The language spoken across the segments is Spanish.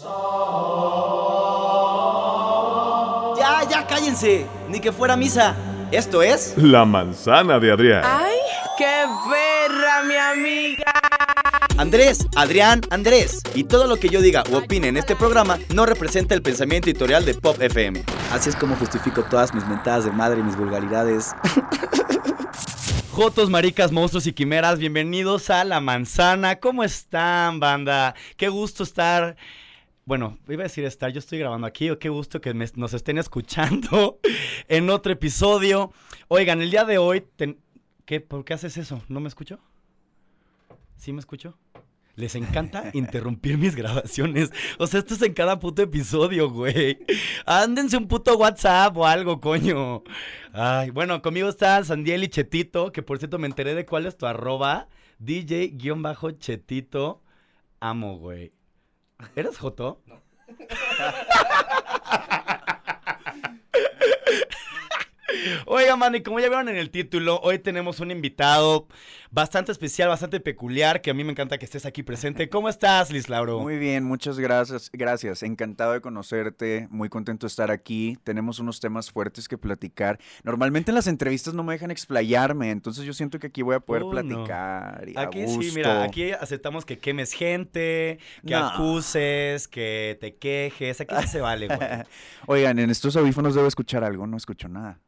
Ya, ya, cállense. Ni que fuera misa. Esto es... La manzana de Adrián. ¡Ay, qué perra, mi amiga! Andrés, Adrián, Andrés. Y todo lo que yo diga o opine en este programa no representa el pensamiento editorial de Pop FM. Así es como justifico todas mis mentadas de madre y mis vulgaridades. Jotos, maricas, monstruos y quimeras, bienvenidos a La Manzana. ¿Cómo están, banda? Qué gusto estar... Bueno, iba a decir estar, yo estoy grabando aquí, qué gusto que me- nos estén escuchando en otro episodio. Oigan, el día de hoy... ten- ¿Qué? ¿Por qué haces eso? ¿No me escucho? ¿Sí me escucho? Les encanta interrumpir mis grabaciones. O sea, esto es en cada puto episodio, güey. Ándense un puto WhatsApp o algo, coño. Ay, bueno, conmigo está Sandiel y Chetito, que por cierto me enteré de cuál es tu arroba. DJ-Chetito. Amo, güey. ¿Eres Joto? No. Oiga, man, y como ya vieron en el título, hoy tenemos un invitado bastante especial, bastante peculiar, que a mí me encanta que estés aquí presente. ¿Cómo estás, Liz Lauro? Muy bien, muchas gracias. Gracias, encantado de conocerte, muy contento de estar aquí. Tenemos unos temas fuertes que platicar. Normalmente en las entrevistas no me dejan explayarme, entonces yo siento que aquí voy a poder Uh, no. platicar. Y a Aquí sí, mira, aquí aceptamos que quemes gente, que No. acuses, que te quejes. Aquí sí se vale, güey. Oigan, en estos audífonos debo escuchar algo, no escucho nada.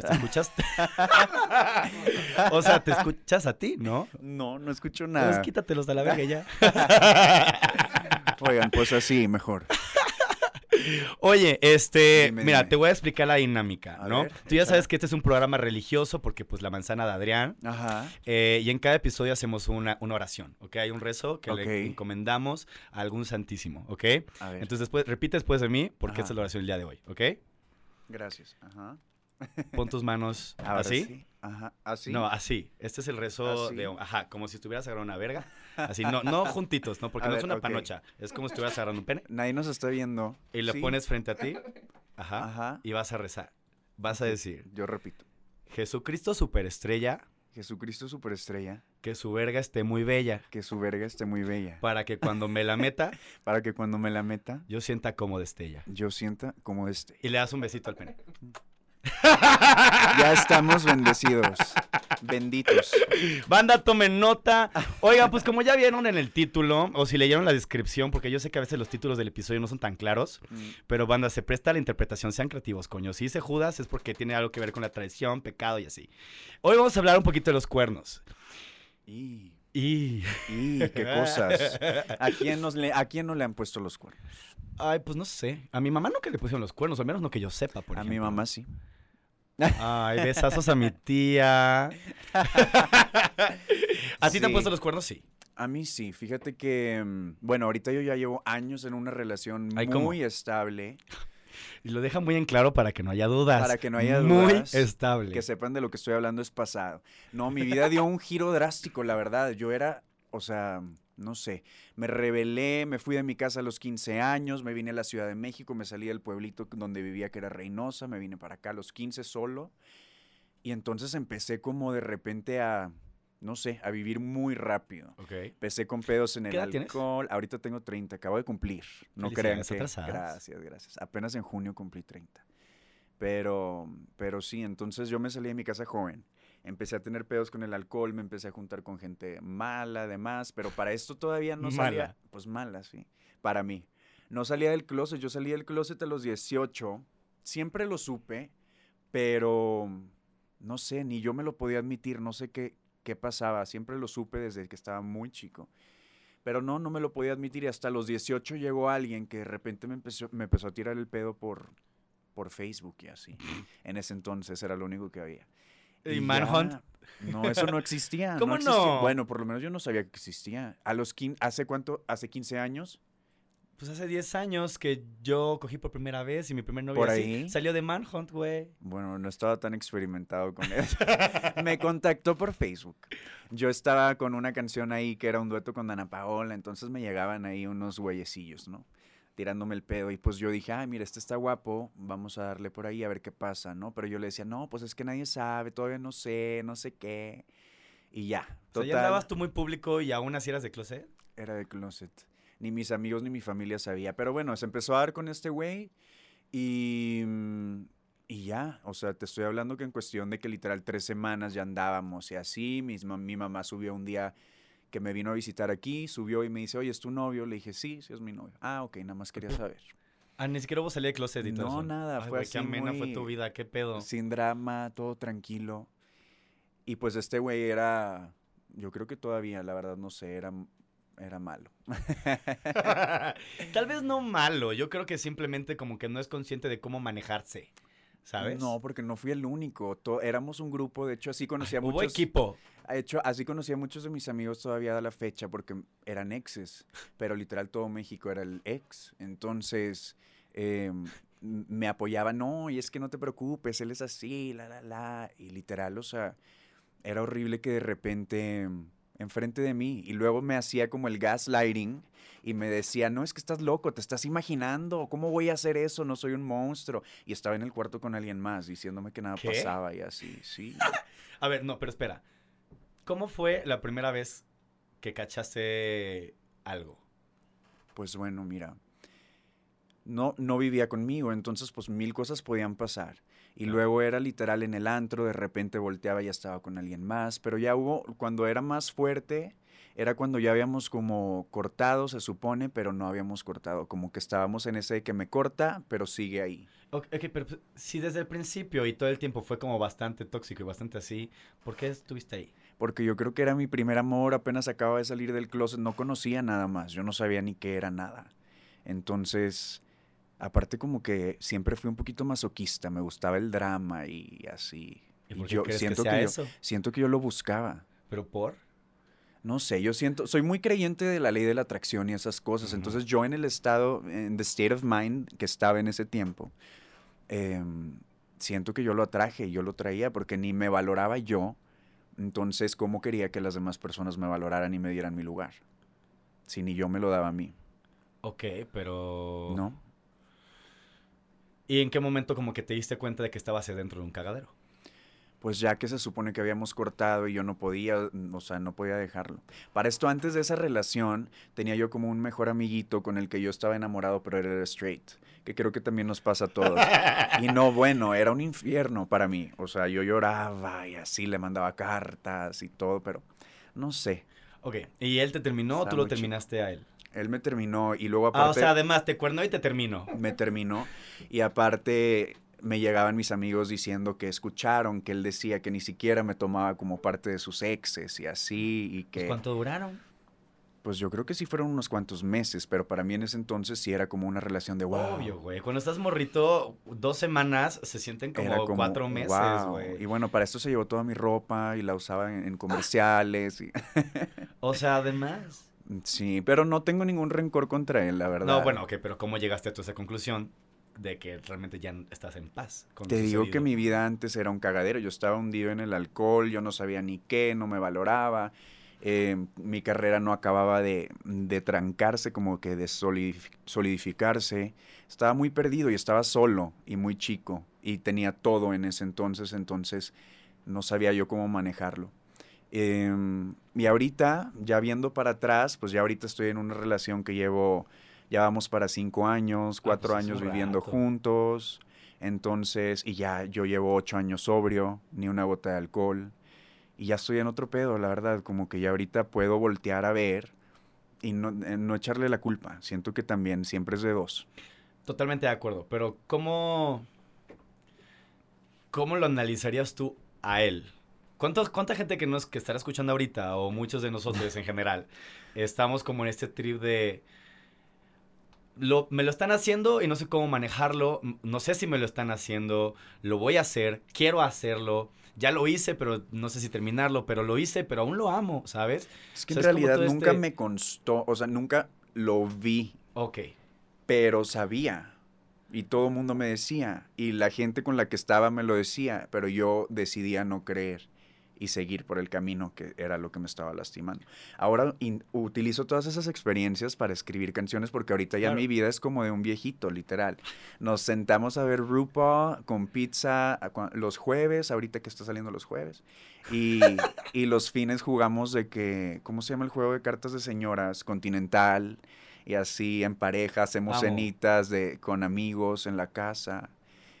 Pues te escuchas. o sea, te escuchas a ti, ¿no? No, no escucho Pues nada. quítatelos de la verga ya. Oigan, pues así, mejor. Oye, este, Dime, mira, dime. te voy a explicar la dinámica, A ¿no? ver, Tú ya sabes que este es un programa religioso porque pues la manzana de Adrián. Ajá. eh, y en cada episodio hacemos una, una oración, ¿ok? Hay un rezo que le encomendamos a algún santísimo, ¿ok? A ver. Entonces después, repite después de mí porque Ajá. esta es la oración del día de hoy, ¿ok? Gracias. Ajá. Pon tus manos Ahora así. sí. Ajá. Así. No, así. Este es el rezo ¿Así? de, ajá, como si estuvieras agarrando una verga. Así, no, no juntitos, ¿no? Porque A no es una panocha. Es como si estuvieras agarrando un pene Nadie nos está viendo. y lo Sí. pones frente a ti. Ajá. Ajá. Y vas a rezar. Vas a decir, Yo repito. Jesucristo superestrella, Jesucristo superestrella, que su verga esté muy bella, que su verga esté muy bella, para que cuando me la meta, para que cuando me la meta, yo sienta como destella. yo sienta como este. Y le das un besito al pene. Ya estamos bendecidos, benditos. Banda, tomen nota. Oigan, pues como ya vieron en el título, o si leyeron la descripción, porque yo sé que a veces los títulos del episodio no son tan claros, Mm, pero banda, se presta a la interpretación, sean creativos, coño. Si dice Judas es porque tiene algo que ver con la traición, pecado y así. Hoy vamos a hablar un poquito de los cuernos. Y, Y... y qué cosas. ¿A quién, nos le, ¿A quién no le han puesto los cuernos? Ay, pues no sé. A mi mamá nunca le pusieron los cuernos, al menos no que yo sepa, por a ejemplo. mi mamá sí. Ay, besazos a mi tía. ¿A ti te han puesto los cuernos? Sí. A mí sí. Fíjate que, mm, bueno, ahorita yo ya llevo años en una relación Ay, ¿cómo? muy estable. Y lo deja muy en claro para que no haya dudas. Para que no haya Muy dudas, estable. Que sepan de lo que estoy hablando es pasado. No, mi vida dio un giro drástico, la verdad. Yo era, o sea, no sé, me rebelé, me fui de mi casa a los 15 años, me vine a la Ciudad de México, me salí del pueblito donde vivía que era Reynosa, me vine para acá a los 15 solo. Y entonces empecé como de repente a, no sé, a vivir muy rápido. Ok. Empecé con pedos en ¿Qué el edad tienes? alcohol. Ahorita tengo 30, acabo de cumplir. No crean que. atrasadas. Gracias, gracias. Apenas en junio cumplí 30. Pero, pero sí, entonces yo me salí de mi casa joven. Empecé a tener pedos con el alcohol, me empecé a juntar con gente mala, además, pero para esto todavía no salía. Pues mala, sí. Para mí. No salía del closet, yo salí del closet a los 18. Siempre lo supe, pero no sé, ni yo me lo podía admitir, no sé qué, qué pasaba. Siempre lo supe desde que estaba muy chico. Pero no, no me lo podía admitir y hasta los 18 llegó alguien que de repente me empezó, me empezó a tirar el pedo por, por Facebook y así. En ese entonces era lo único que había. ¿Y ya- Manhunt? No, eso no existía. ¿Cómo existía. no? Bueno, por lo menos yo no sabía que existía. A los ¿Hace cuánto? ¿Hace 15 años? Pues hace 10 años que yo cogí por primera vez y mi primer novio ¿Por así ahí? salió de Manhunt, güey. Bueno, no estaba tan experimentado con eso. Me contactó por Facebook. Yo estaba con una canción ahí que era un dueto con Dana Paola, entonces me llegaban ahí unos güeyecillos, ¿no? Tirándome el pedo. Y pues yo dije, ay, mira, este está guapo, vamos a darle por ahí a ver qué pasa, ¿no? Pero yo le decía, no, pues es que nadie sabe, todavía no sé, no sé qué. Y ya, O sea, ya andabas tú muy público y aún así eras de closet. era de closet. Ni mis amigos ni mi familia sabía. Pero bueno, se empezó a dar con este güey y, mm, y ya, o sea, te estoy hablando que en cuestión de que literal tres semanas ya andábamos y así, ma- mi mamá subió un día que me vino a visitar aquí, subió y me dice, oye, ¿es tu novio? Le dije, sí, sí es mi novio. Ah, ok, nada más quería saber. Ah, ni siquiera hubo salida de closet y todo No, eso. nada, Ay, fue qué así amena fue tu vida, qué pedo. Sin drama, todo tranquilo. Y pues este güey era, yo creo que todavía, la verdad, no sé, era, era malo. Tal vez no malo, yo creo que simplemente como que no es consciente de cómo manejarse, ¿sabes? No, porque no fui el único. to- éramos un grupo, de hecho, así conocía Hubo muchos. equipo. De hecho, así conocía a muchos de mis amigos todavía a la fecha porque eran exes, pero literal todo México era el ex. Entonces, eh, m- me apoyaba, no, y es que no te preocupes, él es así, la, la, la. Y literal, o sea, era horrible que de repente mm, enfrente de mí y luego me hacía como el gaslighting y me decía, no, es que estás loco, te estás imaginando, ¿cómo voy a hacer eso? No soy un monstruo. Y estaba en el cuarto con alguien más diciéndome que nada ¿Qué? pasaba y así, sí. A ver, no, pero espera. ¿Cómo fue la primera vez que cachaste algo? Pues bueno, mira, no, no vivía conmigo, entonces pues mil cosas podían pasar. Y Claro. luego era literal en el antro, de repente volteaba y ya estaba con alguien más, pero ya hubo, cuando era más fuerte, era cuando ya habíamos como cortado, se supone, pero no habíamos cortado, como que estábamos en ese de que me corta, pero sigue ahí. Ok, pero pues, si desde el principio y todo el tiempo fue como bastante tóxico y bastante así, ¿por qué estuviste ahí? Porque yo creo que era mi primer amor, apenas acaba de salir del closet, no conocía nada más, yo no sabía ni qué era nada. Entonces, aparte como que siempre fui un poquito masoquista, me gustaba el drama y así. ¿Y por qué yo crees siento que sea que yo- eso? Siento que yo lo buscaba. ¿Pero por? No sé, yo siento, soy muy creyente de la ley de la atracción y esas cosas. Entonces yo en el estado, en the state of mind que estaba en ese tiempo, em, siento que yo lo atraje, yo lo traía porque ni me valoraba yo. Entonces, ¿cómo quería que las demás personas me valoraran y me dieran mi lugar? Si ni yo me lo daba a mí, Ok, pero... ¿no? ¿Y en qué momento como que te diste cuenta de que estabas dentro de un cagadero? Pues ya que se supone que habíamos cortado y yo no podía, o sea, no podía dejarlo. Para esto, antes de esa relación, tenía yo como un mejor amiguito con el que yo estaba enamorado, pero él era straight, que creo que también nos pasa a todos. Y no, bueno, era un infierno para mí. O sea, yo lloraba y así le mandaba cartas y todo, pero no sé. Ok, ¿y él te terminó o tú lo chico. terminaste a él? Él me terminó y luego Ah, aparte o sea, además te cuernó y te terminó. me terminó y aparte me llegaban mis amigos diciendo que escucharon que él decía que ni siquiera me tomaba como parte de sus exes y así y Pues, que ¿Cuánto duraron? pues yo creo que sí fueron unos cuantos meses, pero para mí en ese entonces sí era como una relación de wow. Obvio, güey. Cuando estás morrito, dos semanas se sienten como, cuatro meses, "Wow". güey. Y bueno, para esto se llevó toda mi ropa y la usaba en, en comerciales. y- O sea, además... sí, pero no tengo ningún rencor contra él, la verdad. No, bueno, ok, pero ¿cómo llegaste a tu esa conclusión de que realmente ya estás en paz con Te digo que mi vida antes era un cagadero. Yo estaba hundido en el alcohol, yo no sabía ni qué, no me valoraba. eh, mi carrera no acababa de, de trancarse, como que de solidif- solidificarse. Estaba muy perdido y estaba solo y muy chico. Y tenía todo en ese entonces, entonces no sabía yo cómo manejarlo. Em, y ahorita, ya viendo para atrás, pues ya ahorita estoy en una relación que llevo, ya vamos para cinco años, cuatro pues es años viviendo rato. juntos. Entonces, y ya yo llevo ocho años sobrio, ni una gota de alcohol. Y ya estoy en otro pedo, la verdad. Como que ya ahorita puedo voltear a ver y no, eh, no echarle la culpa. Siento que también siempre es de dos. Totalmente de acuerdo, pero ¿cómo, cómo lo analizarías tú a él? ¿Cuántos, ¿Cuánta gente que nos que estará escuchando ahorita, o muchos de nosotros en general, estamos como en este trip de... Lo, me lo están haciendo y no sé cómo manejarlo, no sé si me lo están haciendo, lo voy a hacer, quiero hacerlo, ya lo hice, pero no sé si terminarlo, pero lo hice, pero aún lo amo, ¿sabes? Es que O en sea, realidad nunca este- me constó, o sea, nunca lo vi, Ok. pero sabía. Y todo el mundo me decía. Y la gente con la que estaba me lo decía, pero yo decidía no creer y seguir por el camino que era lo que me estaba lastimando. Ahora in- utilizo todas esas experiencias para escribir canciones porque ahorita ya Claro. mi vida es como de un viejito, literal. Nos sentamos a ver RuPaul con pizza los jueves, ahorita que está saliendo los jueves. Y, y los fines jugamos de que, ¿cómo se llama el juego de cartas de señoras? Continental. y así en pareja, hacemos cenitas de, con amigos en la casa.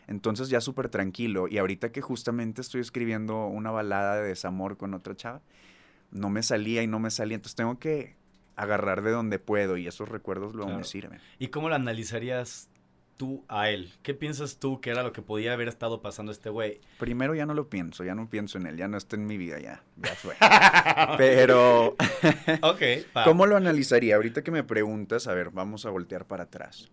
Entonces ya súper tranquilo. Y ahorita que justamente estoy escribiendo una balada de desamor con otra chava, no me salía y no me salía. Entonces tengo que agarrar de donde puedo y esos recuerdos luego Claro. me sirven. ¿Y cómo lo analizarías tú a él? ¿Qué piensas tú que era lo que podía haber estado pasando este güey? Primero ya no lo pienso, ya no pienso en él, ya no está en mi vida, ya, ya fue. Pero, ok, va. ¿cómo lo analizaría? Ahorita que me preguntas, a ver, vamos a voltear para atrás.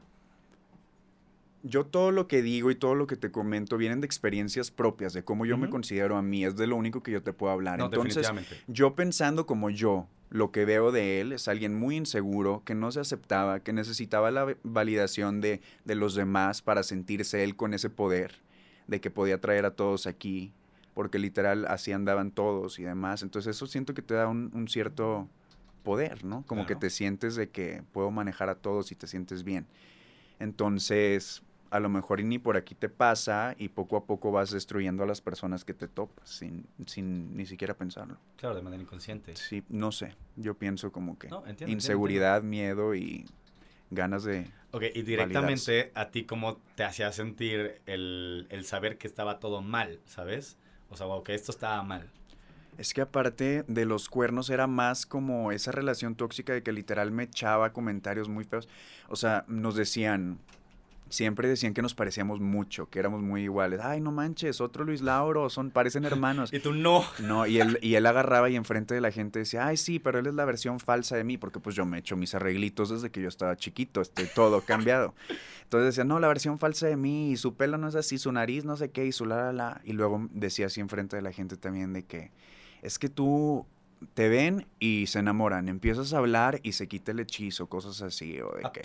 Yo todo lo que digo y todo lo que te comento vienen de experiencias propias, de cómo yo me considero a mí, es de lo único que yo te puedo hablar. No, Entonces, yo pensando como yo, lo que veo de él es alguien muy inseguro, que no se aceptaba, que necesitaba la validación de, de los demás para sentirse él con ese poder, de que podía traer a todos aquí, porque literal así andaban todos y demás. Entonces eso siento que te da un, un cierto poder, ¿no? Como que te sientes de que puedo manejar a todos y te sientes bien. Entonces, a lo mejor y ni por aquí te pasa y poco a poco vas destruyendo a las personas que te topas sin, sin ni siquiera pensarlo. Claro, de manera inconsciente. Sí, no sé. Yo pienso como que No, entiendo, entiendo, inseguridad, miedo y ganas de... Ok, y directamente a ti, ¿cómo te hacía sentir el, el saber que estaba todo mal, ¿sabes? O sea, o que esto estaba mal. Es que aparte de los cuernos era más como esa relación tóxica de que literal me echaba comentarios muy feos. O sea, nos decían, siempre decían que nos parecíamos mucho, que éramos muy iguales. Ay, no manches, otro Luis Lauro, son, parecen hermanos. Y tú no. No, y él, y él agarraba y enfrente de la gente decía, ay, sí, pero él es la versión falsa de mí, porque pues yo me echo mis arreglitos desde que yo estaba chiquito, este, todo cambiado. Entonces decía, no, la versión falsa de mí, y su pelo no es así, su nariz no sé qué, y su la, la, la. Y luego decía así enfrente de la gente también de que, es que tú te ven y se enamoran, empiezas a hablar y se quita el hechizo, cosas así, o de Ah. que,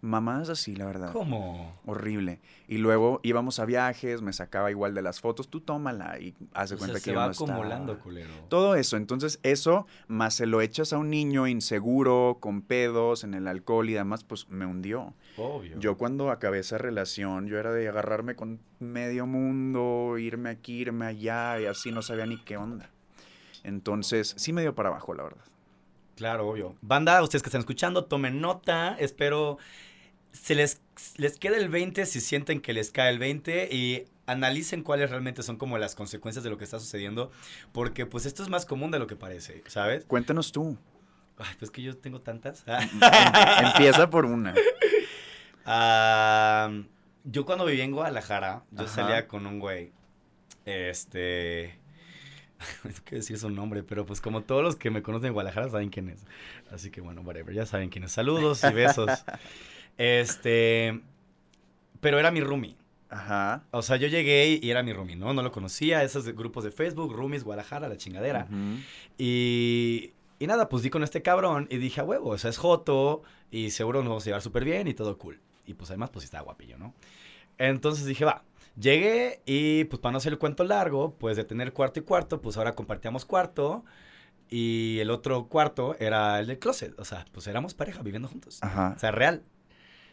mamadas así, la verdad. ¿Cómo? Horrible. Y luego íbamos a viajes, me sacaba igual de las fotos, tú tómala y haz de O sea, cuenta que se va no estaba. acumulando, culero. Todo eso, entonces eso, más se lo echas a un niño inseguro, con pedos, en el alcohol y demás, pues me hundió. Obvio. Yo cuando acabé esa relación, yo era de agarrarme con medio mundo, irme aquí, irme allá, y así no sabía ni qué onda. Entonces, sí me dio para abajo, la verdad. Claro, obvio. Banda, ustedes que están escuchando, tomen nota. Espero se les, les quede el 20 si sienten que les cae el 20 y analicen cuáles realmente son como las consecuencias de lo que está sucediendo. Porque pues esto es más común de lo que parece, ¿sabes? Cuéntanos tú. Ay, pues que yo tengo tantas. Em- Empieza por una. Ah, yo cuando viví en Guadalajara, yo Ajá. salía con un güey. Este. No quiero decir su nombre, pero pues como todos los que me conocen en Guadalajara saben quién es. Así que bueno, whatever, ya saben quién es. Saludos y besos. Este. Pero era mi roomie. Ajá. O sea, yo llegué y era mi roomie, ¿no? No lo conocía, esos grupos de Facebook, roomies, Guadalajara, la chingadera. Y, y nada, pues di con este cabrón y dije, a huevo, o sea, es Joto y seguro nos vamos a llevar súper bien y todo cool. Y pues además, pues estaba guapillo, ¿no? Entonces dije, va. Llegué y pues para no hacer el cuento largo, pues de tener cuarto y cuarto, pues ahora compartíamos cuarto y el otro cuarto era el del closet. O sea, pues éramos pareja viviendo juntos. Ajá. O sea, real.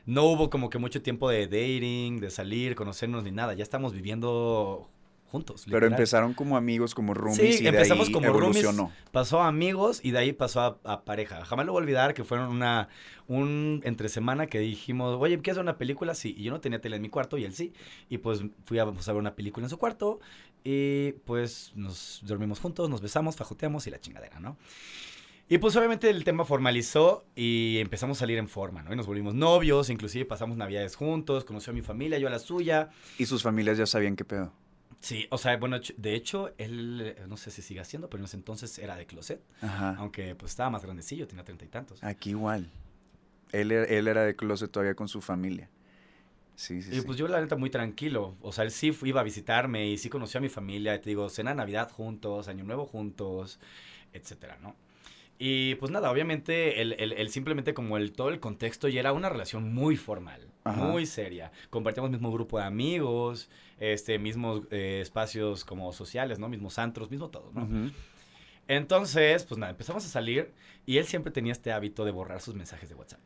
No hubo como que mucho tiempo de dating, de salir, conocernos ni nada. Ya estamos viviendo juntos. Pero empezaron como amigos, como roomies Sí, y de empezamos ahí como roomies. evolucionó. Pasó a amigos y de ahí pasó a, a pareja. Jamás lo voy a olvidar que fueron una un entre semana que dijimos, oye, ¿quieres ver una película? Sí. Y yo no tenía tele en mi cuarto y él sí. Y pues fui a, pues, a ver una película en su cuarto y pues nos dormimos juntos, nos besamos, fajoteamos y la chingadera, ¿no? Y pues obviamente el tema formalizó y empezamos a salir en forma, ¿no? Y nos volvimos novios, inclusive pasamos navidades juntos, conoció a mi familia, yo a la suya. Y sus familias ya sabían qué pedo. Sí, o sea, bueno, de hecho, él, no sé si sigue haciendo, pero en ese entonces era de closet. Ajá. Aunque pues estaba más grandecillo, tenía treinta y tantos. Aquí igual. Él, era- él era de closet todavía con su familia. Sí, sí, y sí. pues yo la neta muy tranquilo. O sea, él sí iba a visitarme y sí conoció a mi familia. y Te digo, cena Navidad juntos, Año Nuevo juntos, etcétera, ¿no? Y pues nada, obviamente él, él- él simplemente como el todo el contexto ya era una relación muy formal, Ajá. muy seria. Compartíamos mismo grupo de amigos, este, mismos eh, espacios como sociales, ¿no? Mismos antros, mismo todo, ¿no? Entonces, pues nada, empezamos a salir y él siempre tenía este hábito de borrar sus mensajes de WhatsApp.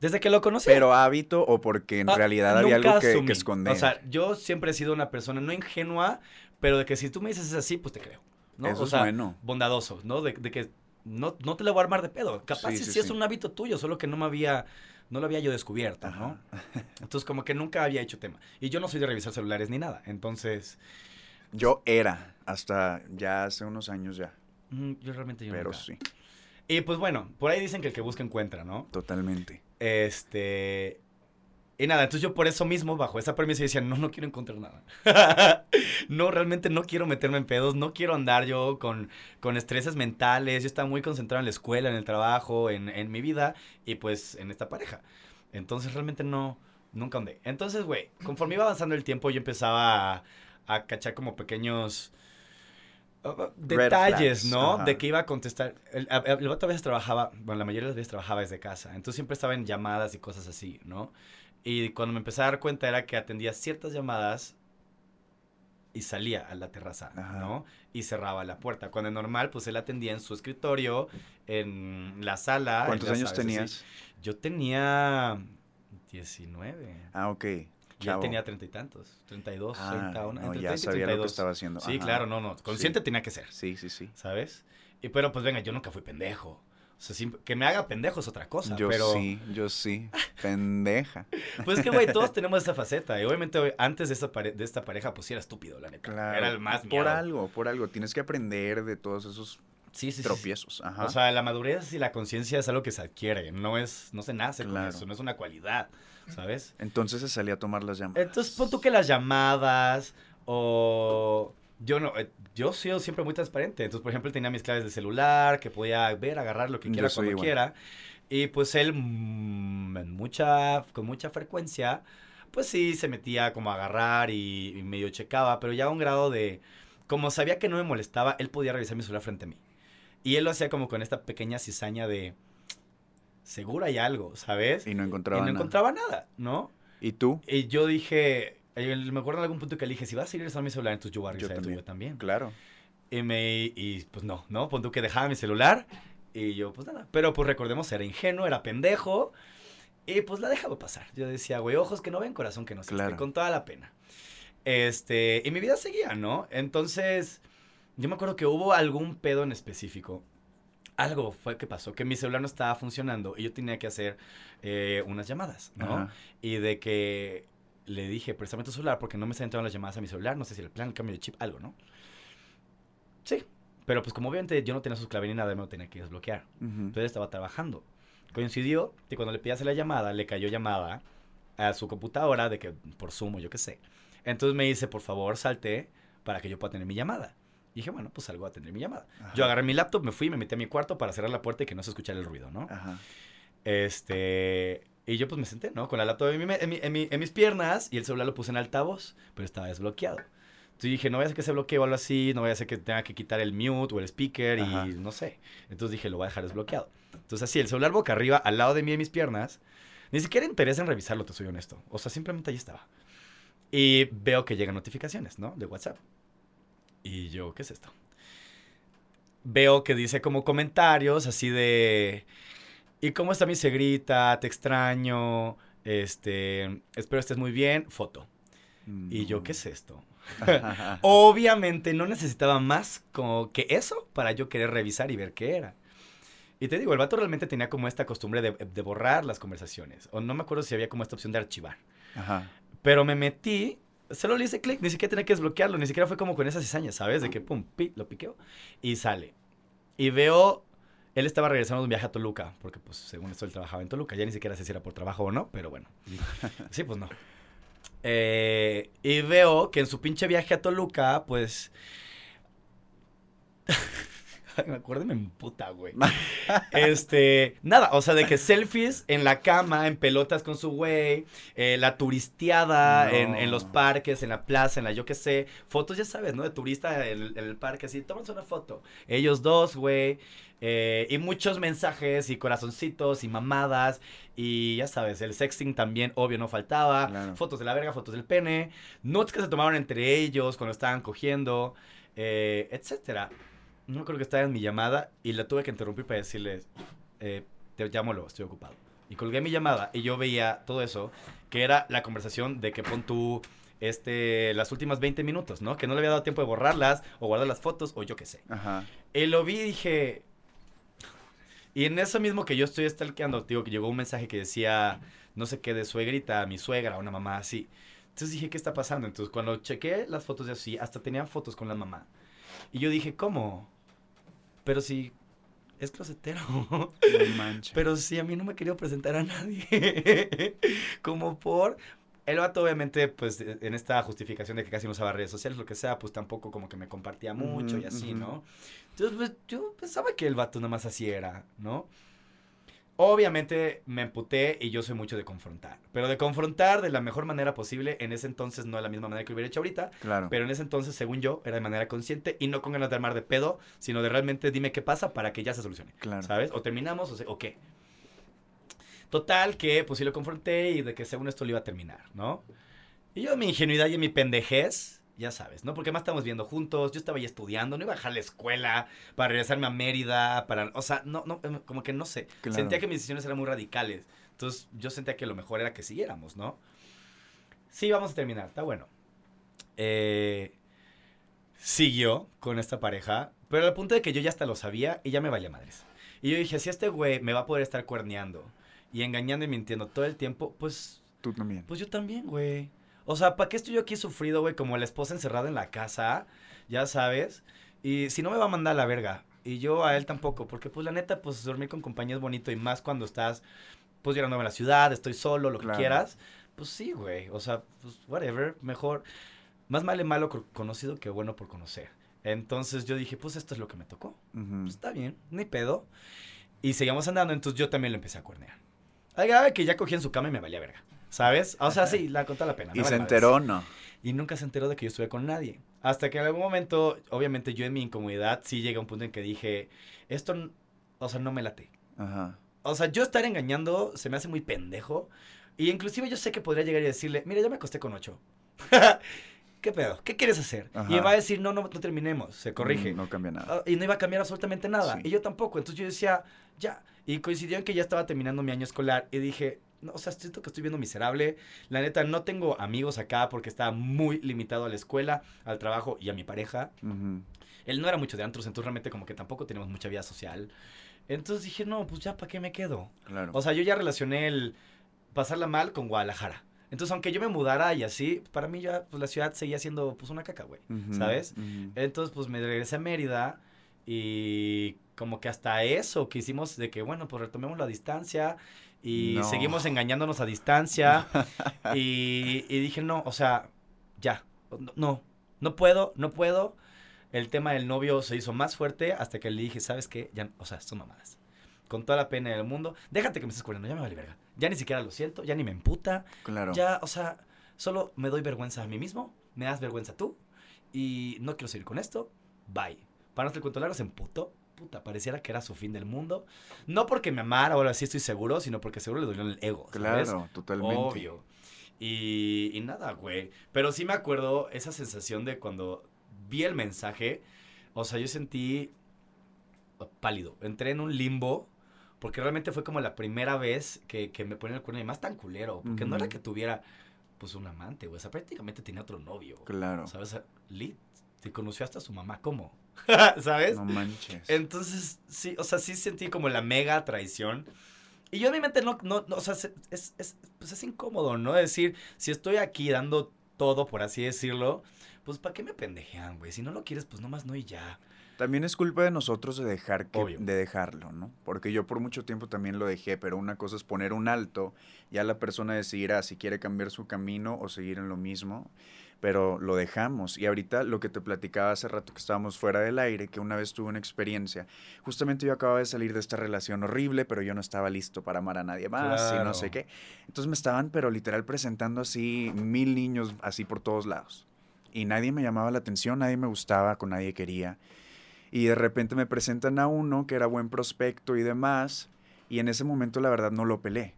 Desde que lo conocí. Pero hábito o porque en Ah, realidad había algo que, que esconder. O sea, yo siempre he sido una persona no ingenua, pero de que si tú me dices es así, pues te creo. ¿No? Eso o es bueno. bondadoso, ¿no? De, de que no, no te la voy a armar de pedo. Capaz Sí, sí, es sí. un hábito tuyo, solo que no me había, no lo había yo descubierto, ¿no? Entonces como que nunca había hecho tema. Y yo no soy de revisar celulares ni nada, entonces Yo era, hasta ya hace unos años ya. mm, yo realmente yo pero nunca. sí, Y pues bueno, por ahí dicen que el que busca encuentra, ¿no? totalmente. Este. Y nada, entonces yo por eso mismo, bajo esa premisa, decía, no, no quiero encontrar nada. no, realmente no quiero meterme en pedos, no quiero andar yo con, con estreses mentales. Yo estaba muy concentrado en la escuela, en el trabajo, en, en mi vida y pues en esta pareja. Entonces realmente no, nunca andé. Entonces, güey, conforme iba avanzando el tiempo, yo empezaba a, a cachar como pequeños uh, uh, detalles, ¿no? De que iba a contestar. El, el vato a veces trabajaba, bueno, la mayoría de las veces trabajaba desde casa. Entonces siempre estaba en llamadas y cosas así, ¿no? Y cuando me empecé a dar cuenta era que atendía ciertas llamadas y salía a la terraza, Ajá. ¿no? Y cerraba la puerta. Cuando es normal, pues él atendía en su escritorio, en la sala. ¿Cuántos ya años sabes, así. tenías? Yo tenía 19. Ah, ok. Y chavo. tenía treinta y tantos, 32, Ah, 30, una, no, entre ya 30 y sabía lo que 32. estaba haciendo. Sí, Ajá. claro, no, no. Consciente Sí. tenía que ser, Sí, sí, sí. ¿sabes? Y pero pues venga, yo nunca fui pendejo. O sea, sí, que me haga pendejo es otra cosa. yo pero, sí, yo sí. Pendeja. Pues que, güey, todos tenemos esa faceta. Y obviamente, antes de, pare- de esta pareja, pues sí era estúpido, la neta. Claro. Era el más Por miado. algo, por algo. Tienes que aprender de todos esos Sí, sí, tropiezos. Ajá. O sea, la madurez y la conciencia es algo que se adquiere. No es, no se nace con Claro. eso. No es una cualidad, ¿sabes? Entonces se salía a tomar las llamadas. Entonces, pon tú que las llamadas o... Yo no, eh, yo sido siempre muy transparente. Entonces, por ejemplo, tenía mis claves de celular, que podía ver, agarrar lo que quiera soy cuando igual. quiera. Y pues él, mm, en mucha, con mucha frecuencia, pues sí, se metía como a agarrar y, y medio checaba, pero ya a un grado de, como sabía que no me molestaba, él podía revisar mi celular frente a mí. Y él lo hacía como con esta pequeña cizaña de, seguro hay algo, ¿sabes? Y no Y encontraba no nada. encontraba nada, ¿no? ¿Y tú? Y yo dije, me acuerdo en algún punto que le dije, si vas a seguir usando mi celular, entonces yo voy a Yo revisar el también. tuyo también. Claro. Y, me, y pues no, ¿no? Pon tú que dejaba mi celular y yo, pues nada. Pero pues recordemos, era ingenuo, era pendejo y pues la dejaba pasar. Yo decía, güey, ojos que no ven, corazón que no siente, Claro. con toda la pena. Este, y mi vida seguía, ¿no? Entonces, yo me acuerdo que hubo algún pedo en específico. Algo fue que pasó, que mi celular no estaba funcionando y yo tenía que hacer eh, unas llamadas, ¿no? Ajá. Y de que le dije, préstame tu celular porque no me están entrando las llamadas a mi celular. No sé si el plan, el cambio de chip, algo, ¿no? Sí. Pero pues como obviamente yo no tenía sus claves ni nada, me lo tenía que desbloquear. Ujú. Entonces estaba trabajando. Coincidió que cuando le pedí hacer la llamada, le cayó llamada a su computadora de que por Zoom o yo qué sé. Entonces me dice, por favor, salte para que yo pueda tener mi llamada. Y dije, bueno, pues salgo a tener mi llamada. Ajá. Yo agarré mi laptop, me fui, me metí a mi cuarto para cerrar la puerta y que no se escuchara el ruido, ¿no? Ajá. Este. Y yo pues me senté, ¿no? Con la laptop en, mi- en mi- en mi- en mis piernas y el celular lo puse en altavoz, pero estaba desbloqueado. Entonces dije, no vaya a ser que se bloquee o algo así, no vaya a ser que tenga que quitar el mute o el speaker Ajá. y no sé. Entonces dije, lo voy a dejar desbloqueado. Entonces así, el celular boca arriba, al lado de mí y mis piernas. Ni siquiera interesa en revisarlo, te soy honesto. O sea, simplemente ahí estaba. Y veo que llegan notificaciones, ¿no? De WhatsApp. Y yo, ¿qué es esto? Veo que dice como comentarios así de... ¿Y cómo está mi segrita? Te extraño. Este, espero estés muy bien. Foto. Y yo, ¿qué es esto? Obviamente no necesitaba más como que eso para yo querer revisar y ver qué era. Y te digo, el vato realmente tenía como esta costumbre de, de borrar las conversaciones. O no me acuerdo si había como esta opción de archivar. Ajá. Pero me metí, solo le hice clic, ni siquiera tenía que desbloquearlo, ni siquiera fue como con esas cizañas, ¿sabes? De que pum, pi, lo piqueo y sale. Y veo, él estaba regresando de un viaje a Toluca, porque pues según esto él trabajaba en Toluca, ya ni siquiera sé si era por trabajo o no, pero bueno. Sí, pues no. Eh, y veo que en su pinche viaje a Toluca, pues... Me acuerdo me emputa, güey. Este, nada, o sea, de que selfies en la cama, en pelotas con su güey, eh, la turisteada No. en, en los parques, en la plaza, en la yo qué sé, fotos, ya sabes, ¿no? De turista en, el- en el parque, así, tómense una foto. Ellos dos, güey, eh, y muchos mensajes y corazoncitos y mamadas, y ya sabes, el sexting también, obvio, no faltaba. Claro. Fotos de la verga, fotos del pene, notes que se tomaron entre ellos cuando estaban cogiendo, eh, etcétera. No acuerdo que estaba en mi llamada y la tuve que interrumpir para decirles, eh, te llamo luego, estoy ocupado. Y colgué mi llamada y yo veía todo eso, que era la conversación de que pon tú este, las últimas 20 minutos, ¿no? Que no le había dado tiempo de borrarlas o guardar las fotos o yo qué sé. Ajá. Y lo vi y dije, Y en eso mismo que yo estoy stalkeando, digo que llegó un mensaje que decía, no sé qué, de suegrita, mi suegra, una mamá así. Entonces dije, ¿qué está pasando? Entonces cuando chequé las fotos de así, hasta tenían fotos con la mamá. Y yo dije, ¿cómo? Pero si es closetero. No manches. Pero sí, a mí no me quería presentar a nadie. Como por... El vato, obviamente, pues, de- en esta justificación de que casi no usaba redes sociales, lo que sea, pues tampoco como que me compartía mucho y así. ¿no? Entonces, pues, yo pensaba que el vato nada más así era, ¿no? Obviamente me emputé y yo soy mucho de confrontar. Pero de confrontar de la mejor manera posible, en ese entonces no de la misma manera que hubiera hecho ahorita, Claro. pero en ese entonces, según yo, era de manera consciente y no con ganas de armar de pedo, sino de realmente dime qué pasa para que ya se solucione. Claro. ¿Sabes? O terminamos o, se- o qué. Total, que pues sí lo confronté y de que según esto lo iba a terminar, ¿no? Y yo mi ingenuidad y en mi pendejez, ya sabes, ¿no? Porque más estamos viendo juntos, yo estaba ahí estudiando, no iba a dejar la escuela para regresarme a Mérida, para, o sea, no, no, em, como que no sé. Claro. Sentía que mis decisiones eran muy radicales. Entonces yo sentía que lo mejor era que siguiéramos, ¿no? Sí, vamos a terminar, está bueno. Eh, siguió con esta pareja, pero al punto de que yo ya hasta lo sabía y ya me valía madres. Y yo dije, si este güey me va a poder estar cuerneando y engañando y mintiendo todo el tiempo, pues, Tú también. pues yo también, güey. O sea, ¿para qué estoy yo aquí sufrido, güey? Como la esposa encerrada en la casa, ya sabes. Y si no me va a mandar a la verga. Y yo a él tampoco, porque pues la neta, pues dormir con compañía es bonito y más cuando estás, pues llegando a la ciudad, estoy solo, lo que quieras. Pues sí, güey. O sea, pues whatever, mejor. Más vale malo co- conocido que bueno por conocer. Entonces yo dije, pues esto es lo que me tocó. Pues está bien, ni pedo. Y seguíamos andando, entonces yo también lo empecé a cuernear. Grado de que ya cogí en su cama y me valía verga. ¿Sabes? O sea, sí, la conté la pena. ¿Y se enteró o no? Y nunca se enteró de que yo estuve con nadie. Hasta que en algún momento, obviamente yo en mi incomodidad, sí llega un punto en que dije, esto, o sea, no me late. Ajá. O sea, yo estar engañando se me hace muy pendejo. Y inclusive yo sé que podría llegar y decirle, mira, ya me acosté con ocho. ¿Qué pedo? ¿Qué quieres hacer? Ajá. Y me va a decir, no, no, no terminemos. Se corrige. Mm, No cambia nada. Ah, y no iba a cambiar absolutamente nada. Sí. Y yo tampoco. Entonces yo decía, ya. Y coincidió en que ya estaba terminando mi año escolar. Y dije, no, o sea, siento que estoy viendo miserable. La neta, no tengo amigos acá porque estaba muy limitado a la escuela, al trabajo y a mi pareja. Él no era mucho de antros, entonces realmente como que tampoco tenemos mucha vida social. Entonces dije, no, pues ya, ¿para qué me quedo? Claro. O sea, yo ya relacioné el pasarla mal con Guadalajara. Entonces, aunque yo me mudara y así, para mí ya, pues la ciudad seguía siendo, pues, una caca, güey. ¿sabes? Entonces, pues me regresé a Mérida y como que hasta eso que hicimos de que, bueno, pues retomemos la distancia y No. seguimos engañándonos a distancia. y, y dije, no, o sea, ya, no, no, puedo, no puedo. El tema del novio se hizo más fuerte hasta que le dije, ¿sabes qué? Ya, o sea, son mamadas. Con toda la pena del mundo, déjate que me estés cuerando, ya me vale verga. Ya ni siquiera lo siento, ya ni me emputa. Claro. Ya, o sea, solo me doy vergüenza a mí mismo, me das vergüenza tú, y no quiero seguir con esto, bye. Para no hacer el cuento largo, se emputó, puta, pareciera que era su fin del mundo. No porque me amara, ahora sí estoy seguro, sino porque seguro le dolió en el ego, ¿sabes? Claro, totalmente. Obvio. Y, y nada, güey. Pero sí me acuerdo esa sensación de cuando vi el mensaje, o sea, yo sentí pálido, entré en un limbo. Porque realmente fue como la primera vez que, que me ponían el cuerno y más tan culero. Porque no era que tuviera, pues, un amante, güey. O sea, prácticamente tenía otro novio. Claro. ¿Sabes? Lit, te conoció hasta su mamá. ¿Cómo? ¿Sabes? No manches. Entonces, sí, o sea, sí sentí como la mega traición. Y yo en mi mente no, no, no, o sea, se- es, es, pues es incómodo, ¿no? Decir, si estoy aquí dando todo, por así decirlo, pues ¿para qué me pendejean, güey? Si no lo quieres, pues nomás no y ya. También es culpa de nosotros de dejar que, Obvio. de dejarlo, ¿no? Porque yo por mucho tiempo también lo dejé, pero una cosa es poner un alto, ya la persona decidirá si quiere cambiar su camino o seguir en lo mismo, pero lo dejamos. Y ahorita lo que te platicaba hace rato que estábamos fuera del aire, que una vez tuve una experiencia, justamente yo acababa de salir de esta relación horrible, pero yo no estaba listo para amar a nadie más y no sé qué. Entonces me estaban, pero literal presentando así mil niños así por todos lados. Y nadie me llamaba la atención, nadie me gustaba, con nadie quería. Y de repente me presentan a uno que era buen prospecto y demás. Y en ese momento la verdad no lo pelé.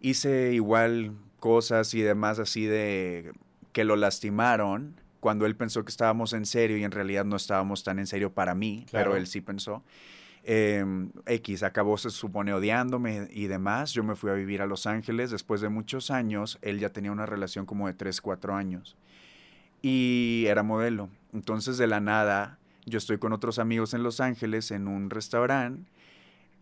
Hice igual cosas y demás así de que lo lastimaron cuando él pensó que estábamos en serio y en realidad no estábamos tan en serio para mí, Claro. pero él sí pensó. Eh, X acabó, se supone, odiándome y demás. Yo me fui a vivir a Los Ángeles después de muchos años. Él ya tenía una relación como de 3, 4 años. Y era modelo. Entonces, de la nada, yo estoy con otros amigos en Los Ángeles en un restaurante.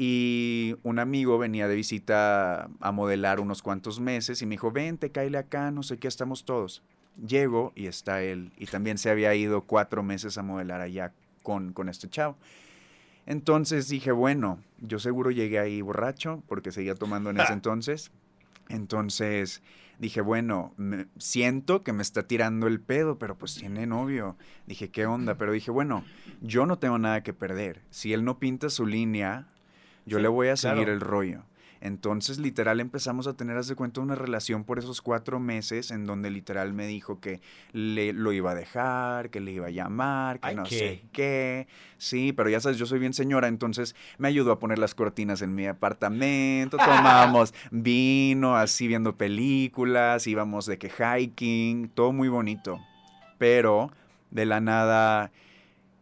Y un amigo venía de visita a modelar unos cuantos meses y me dijo, vente, cáile acá, no sé qué, estamos todos. Llego y está él. Y también se había ido cuatro meses a modelar allá con, con este chavo. Entonces dije, bueno, yo seguro llegué ahí borracho porque seguía tomando en ese entonces. Entonces dije, bueno, me- siento que me está tirando el pedo, pero pues tiene novio. Dije, ¿qué onda? Pero dije, bueno, yo no tengo nada que perder. Si él no pinta su línea, yo Sí, le voy a seguir claro. el rollo. Entonces, literal, empezamos a tener, haz de cuenta, una relación por esos cuatro meses en donde literal me dijo que le, lo iba a dejar, que le iba a llamar, que Ay, no ¿qué? sé qué. Sí, pero ya sabes, yo soy bien señora, entonces me ayudó a poner las cortinas en mi apartamento, tomábamos vino, así viendo películas, íbamos de que hiking, todo muy bonito. Pero de la nada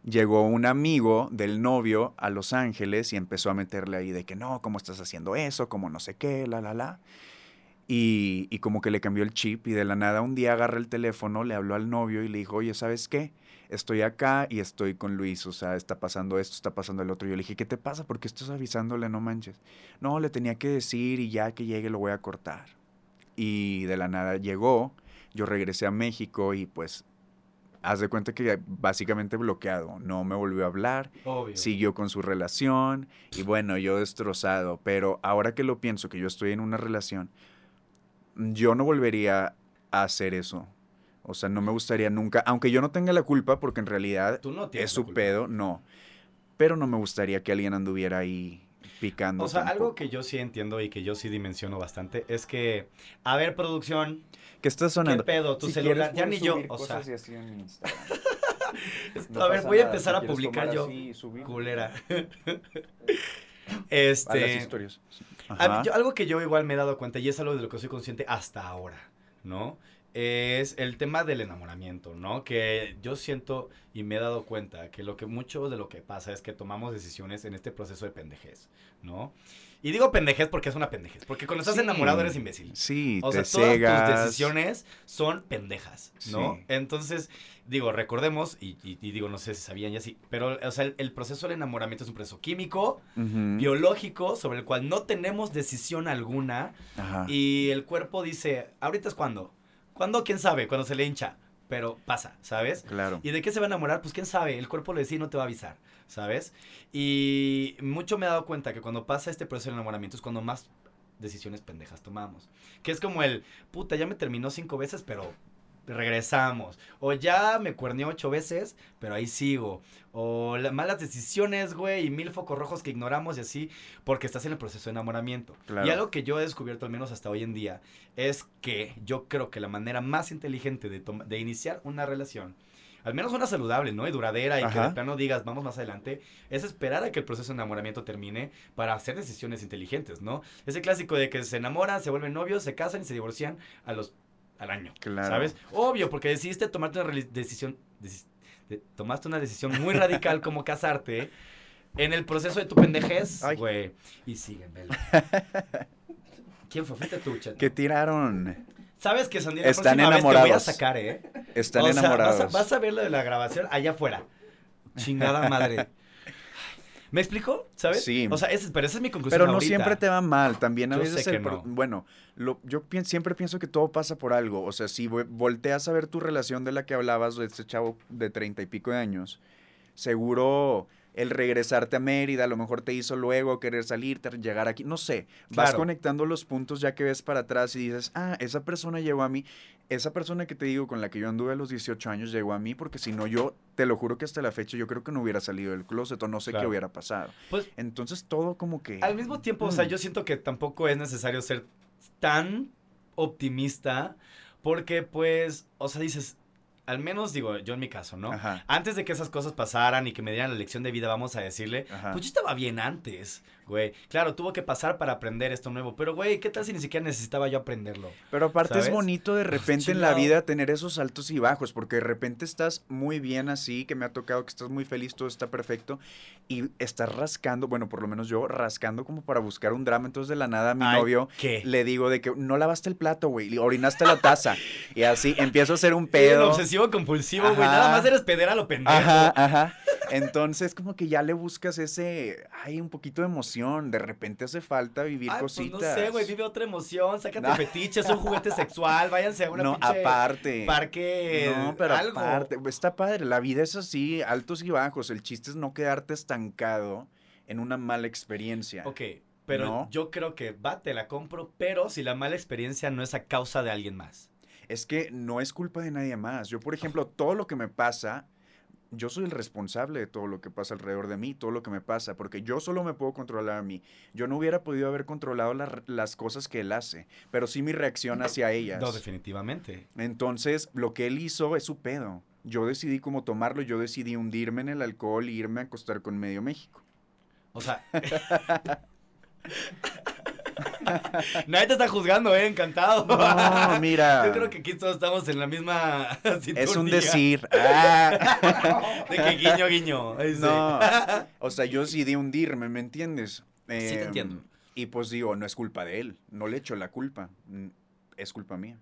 llegó un amigo del novio a Los Ángeles y empezó a meterle ahí de que no, ¿cómo estás haciendo eso? ¿Cómo no sé qué? La, la, la. Y, y como que le cambió el chip y de la nada un día agarra el teléfono, le habló al novio y le dijo, oye, ¿sabes qué? Estoy acá y estoy con Luis, o sea, está pasando esto, está pasando el otro. Yo le dije, ¿qué te pasa? ¿Por qué estás avisándole? No manches. No, le tenía que decir y ya que llegue lo voy a cortar. Y de la nada llegó, yo regresé a México y pues, haz de cuenta que básicamente bloqueado, no me volvió a hablar, Obvio. siguió con su relación y bueno, yo destrozado, pero ahora que lo pienso, que yo estoy en una relación, yo no volvería a hacer eso. O sea, no me gustaría nunca, aunque yo no tenga la culpa, porque en realidad Tú no tienes es su pedo, no. Pero no me gustaría que alguien anduviera ahí picando. O sea, algo que yo sí entiendo y que yo sí dimensiono bastante es que, a ver, producción, ¿Qué está ¿qué sonando? pedo? Tu Si celular, quieres, ya ni yo, o sea, cosas y así en Instagram. esto- No a ver, voy a empezar a publicar yo, así culera. A las este, historias. a- Ajá. yo- algo que yo igual me he dado cuenta y es algo de lo que soy consciente hasta ahora, ¿no? Es el tema del enamoramiento, ¿no? Que yo siento y me he dado cuenta que lo que mucho de lo que pasa es que tomamos decisiones en este proceso de pendejez, ¿no? Y digo pendejez porque es una pendejez, porque cuando estás Sí. enamorado eres imbécil. Sí, O te sea, todas cegas. tus decisiones son pendejas, ¿no? Sí. Entonces, digo, recordemos, y, y- y digo, no sé si sabían ya sí, pero, o sea, el, el proceso del enamoramiento es un proceso químico, biológico, sobre el cual no tenemos decisión alguna, Ajá. y el cuerpo dice, ahorita es cuando. ¿Cuándo? ¿Quién sabe? Cuando se le hincha. Pero pasa, ¿sabes? Claro. ¿Y de qué se va a enamorar? Pues quién sabe, el cuerpo lo decide y no te va a avisar, ¿sabes? Y mucho me he dado cuenta que cuando pasa este proceso de enamoramiento es cuando más decisiones pendejas tomamos. Que es como el, puta, ya me terminó cinco veces, pero regresamos. O ya me cuerneó ocho veces, pero ahí sigo. O la- malas decisiones, güey, y mil focos rojos que ignoramos y así, porque estás en el proceso de enamoramiento. Claro. Y algo que yo he descubierto, al menos hasta hoy en día, es que yo creo que la manera más inteligente de, de iniciar una relación, al menos una saludable, ¿no? Y duradera, y que de plano digas, vamos más adelante, es esperar a que el proceso de enamoramiento termine para hacer decisiones inteligentes, ¿no? Ese clásico de que se enamoran, se vuelven novios, se casan y se divorcian a los al año. Claro. ¿Sabes? Obvio, porque decidiste tomarte una decisión. decis- de- tomaste una decisión muy radical como casarte. En el proceso de tu pendejez, güey. Y siguen, velo. ¿Quién fue? Fuiste tú, Cheto. ¿Qué tiraron? Sabes que Sandy, la Están próxima vez te voy a enamorados. sacar, ¿eh? Están o sea, enamorados. Vas a, vas a ver lo de la grabación allá afuera. Chingada madre. ¿Me explico? ¿Sabes? Sí. O sea, ese- pero esa es mi conclusión. Pero no ahorita. siempre te va mal, también a Yo veces sé que no. bueno, lo, yo siempre pienso que todo pasa por algo, o sea, si vo- volteas a ver tu relación de la que hablabas de este chavo de treinta y pico de años, seguro el regresarte a Mérida a lo mejor te hizo luego querer salir, te- llegar aquí, no sé, vas Claro. conectando los puntos ya que ves para atrás y dices, ah, esa persona llegó a mí, esa persona que te digo con la que yo anduve a los 18 años llegó a mí porque si no yo, te lo juro que hasta la fecha yo creo que no hubiera salido del closet o no sé qué hubiera pasado. Pues, Entonces todo como que... Al mismo tiempo, o sea, Mm. yo siento que tampoco es necesario ser tan optimista porque, pues, o sea, dices, al menos digo, yo en mi caso, ¿no? Ajá. Antes de que esas cosas pasaran y que me dieran la lección de vida, vamos a decirle, Ajá. pues yo estaba bien antes, güey. Claro, tuvo que pasar para aprender esto nuevo, pero, güey, ¿qué tal si ni siquiera necesitaba yo aprenderlo? Pero aparte ¿Sabes? es bonito de repente en la vida tener esos altos y bajos, porque de repente estás muy bien así, que me ha tocado que estás muy feliz, todo está perfecto, y estás rascando, bueno, por lo menos yo, rascando como para buscar un drama, entonces de la nada a mi Ay, novio ¿Qué? le digo de que no lavaste el plato, güey, orinaste la taza, y así empiezo a hacer un Pedo. obsesivo compulsivo, güey. Nada más eres pedera lo pendejo. Ajá, ajá. Entonces, como que ya le buscas ese, hay un poquito de emoción. De repente hace falta vivir Ay, pues cositas. no sé, güey, vive otra emoción, sácate No. fetiches, un juguete sexual, váyanse a una no, pinche aparte. parque, No, pero algo. aparte, está padre. La vida es así, altos y bajos. El chiste es no quedarte estancado en una mala experiencia. Ok, pero ¿No? yo creo que va, te la compro, pero si la mala experiencia no es a causa de alguien más. Es que no es culpa de nadie más. Yo, por ejemplo, todo lo que me pasa, yo soy el responsable de todo lo que pasa alrededor de mí, todo lo que me pasa, porque yo solo me puedo controlar a mí. Yo no hubiera podido haber controlado la las cosas que él hace, pero sí mi reacción hacia ellas. No, definitivamente. Entonces, lo que él hizo es su pedo. Yo decidí cómo tomarlo, yo decidí hundirme en el alcohol e irme a acostar con medio México. O sea. Nadie te está juzgando, eh, encantado. No, mira. Yo creo que aquí todos estamos en la misma sintonía. Es un decir. Ah. De que guiño, guiño. Sí. No, o sea, yo decidí hundirme, ¿me entiendes? Sí te Em, entiendo. Y pues digo, no es culpa de él, no le echo la culpa, es culpa mía,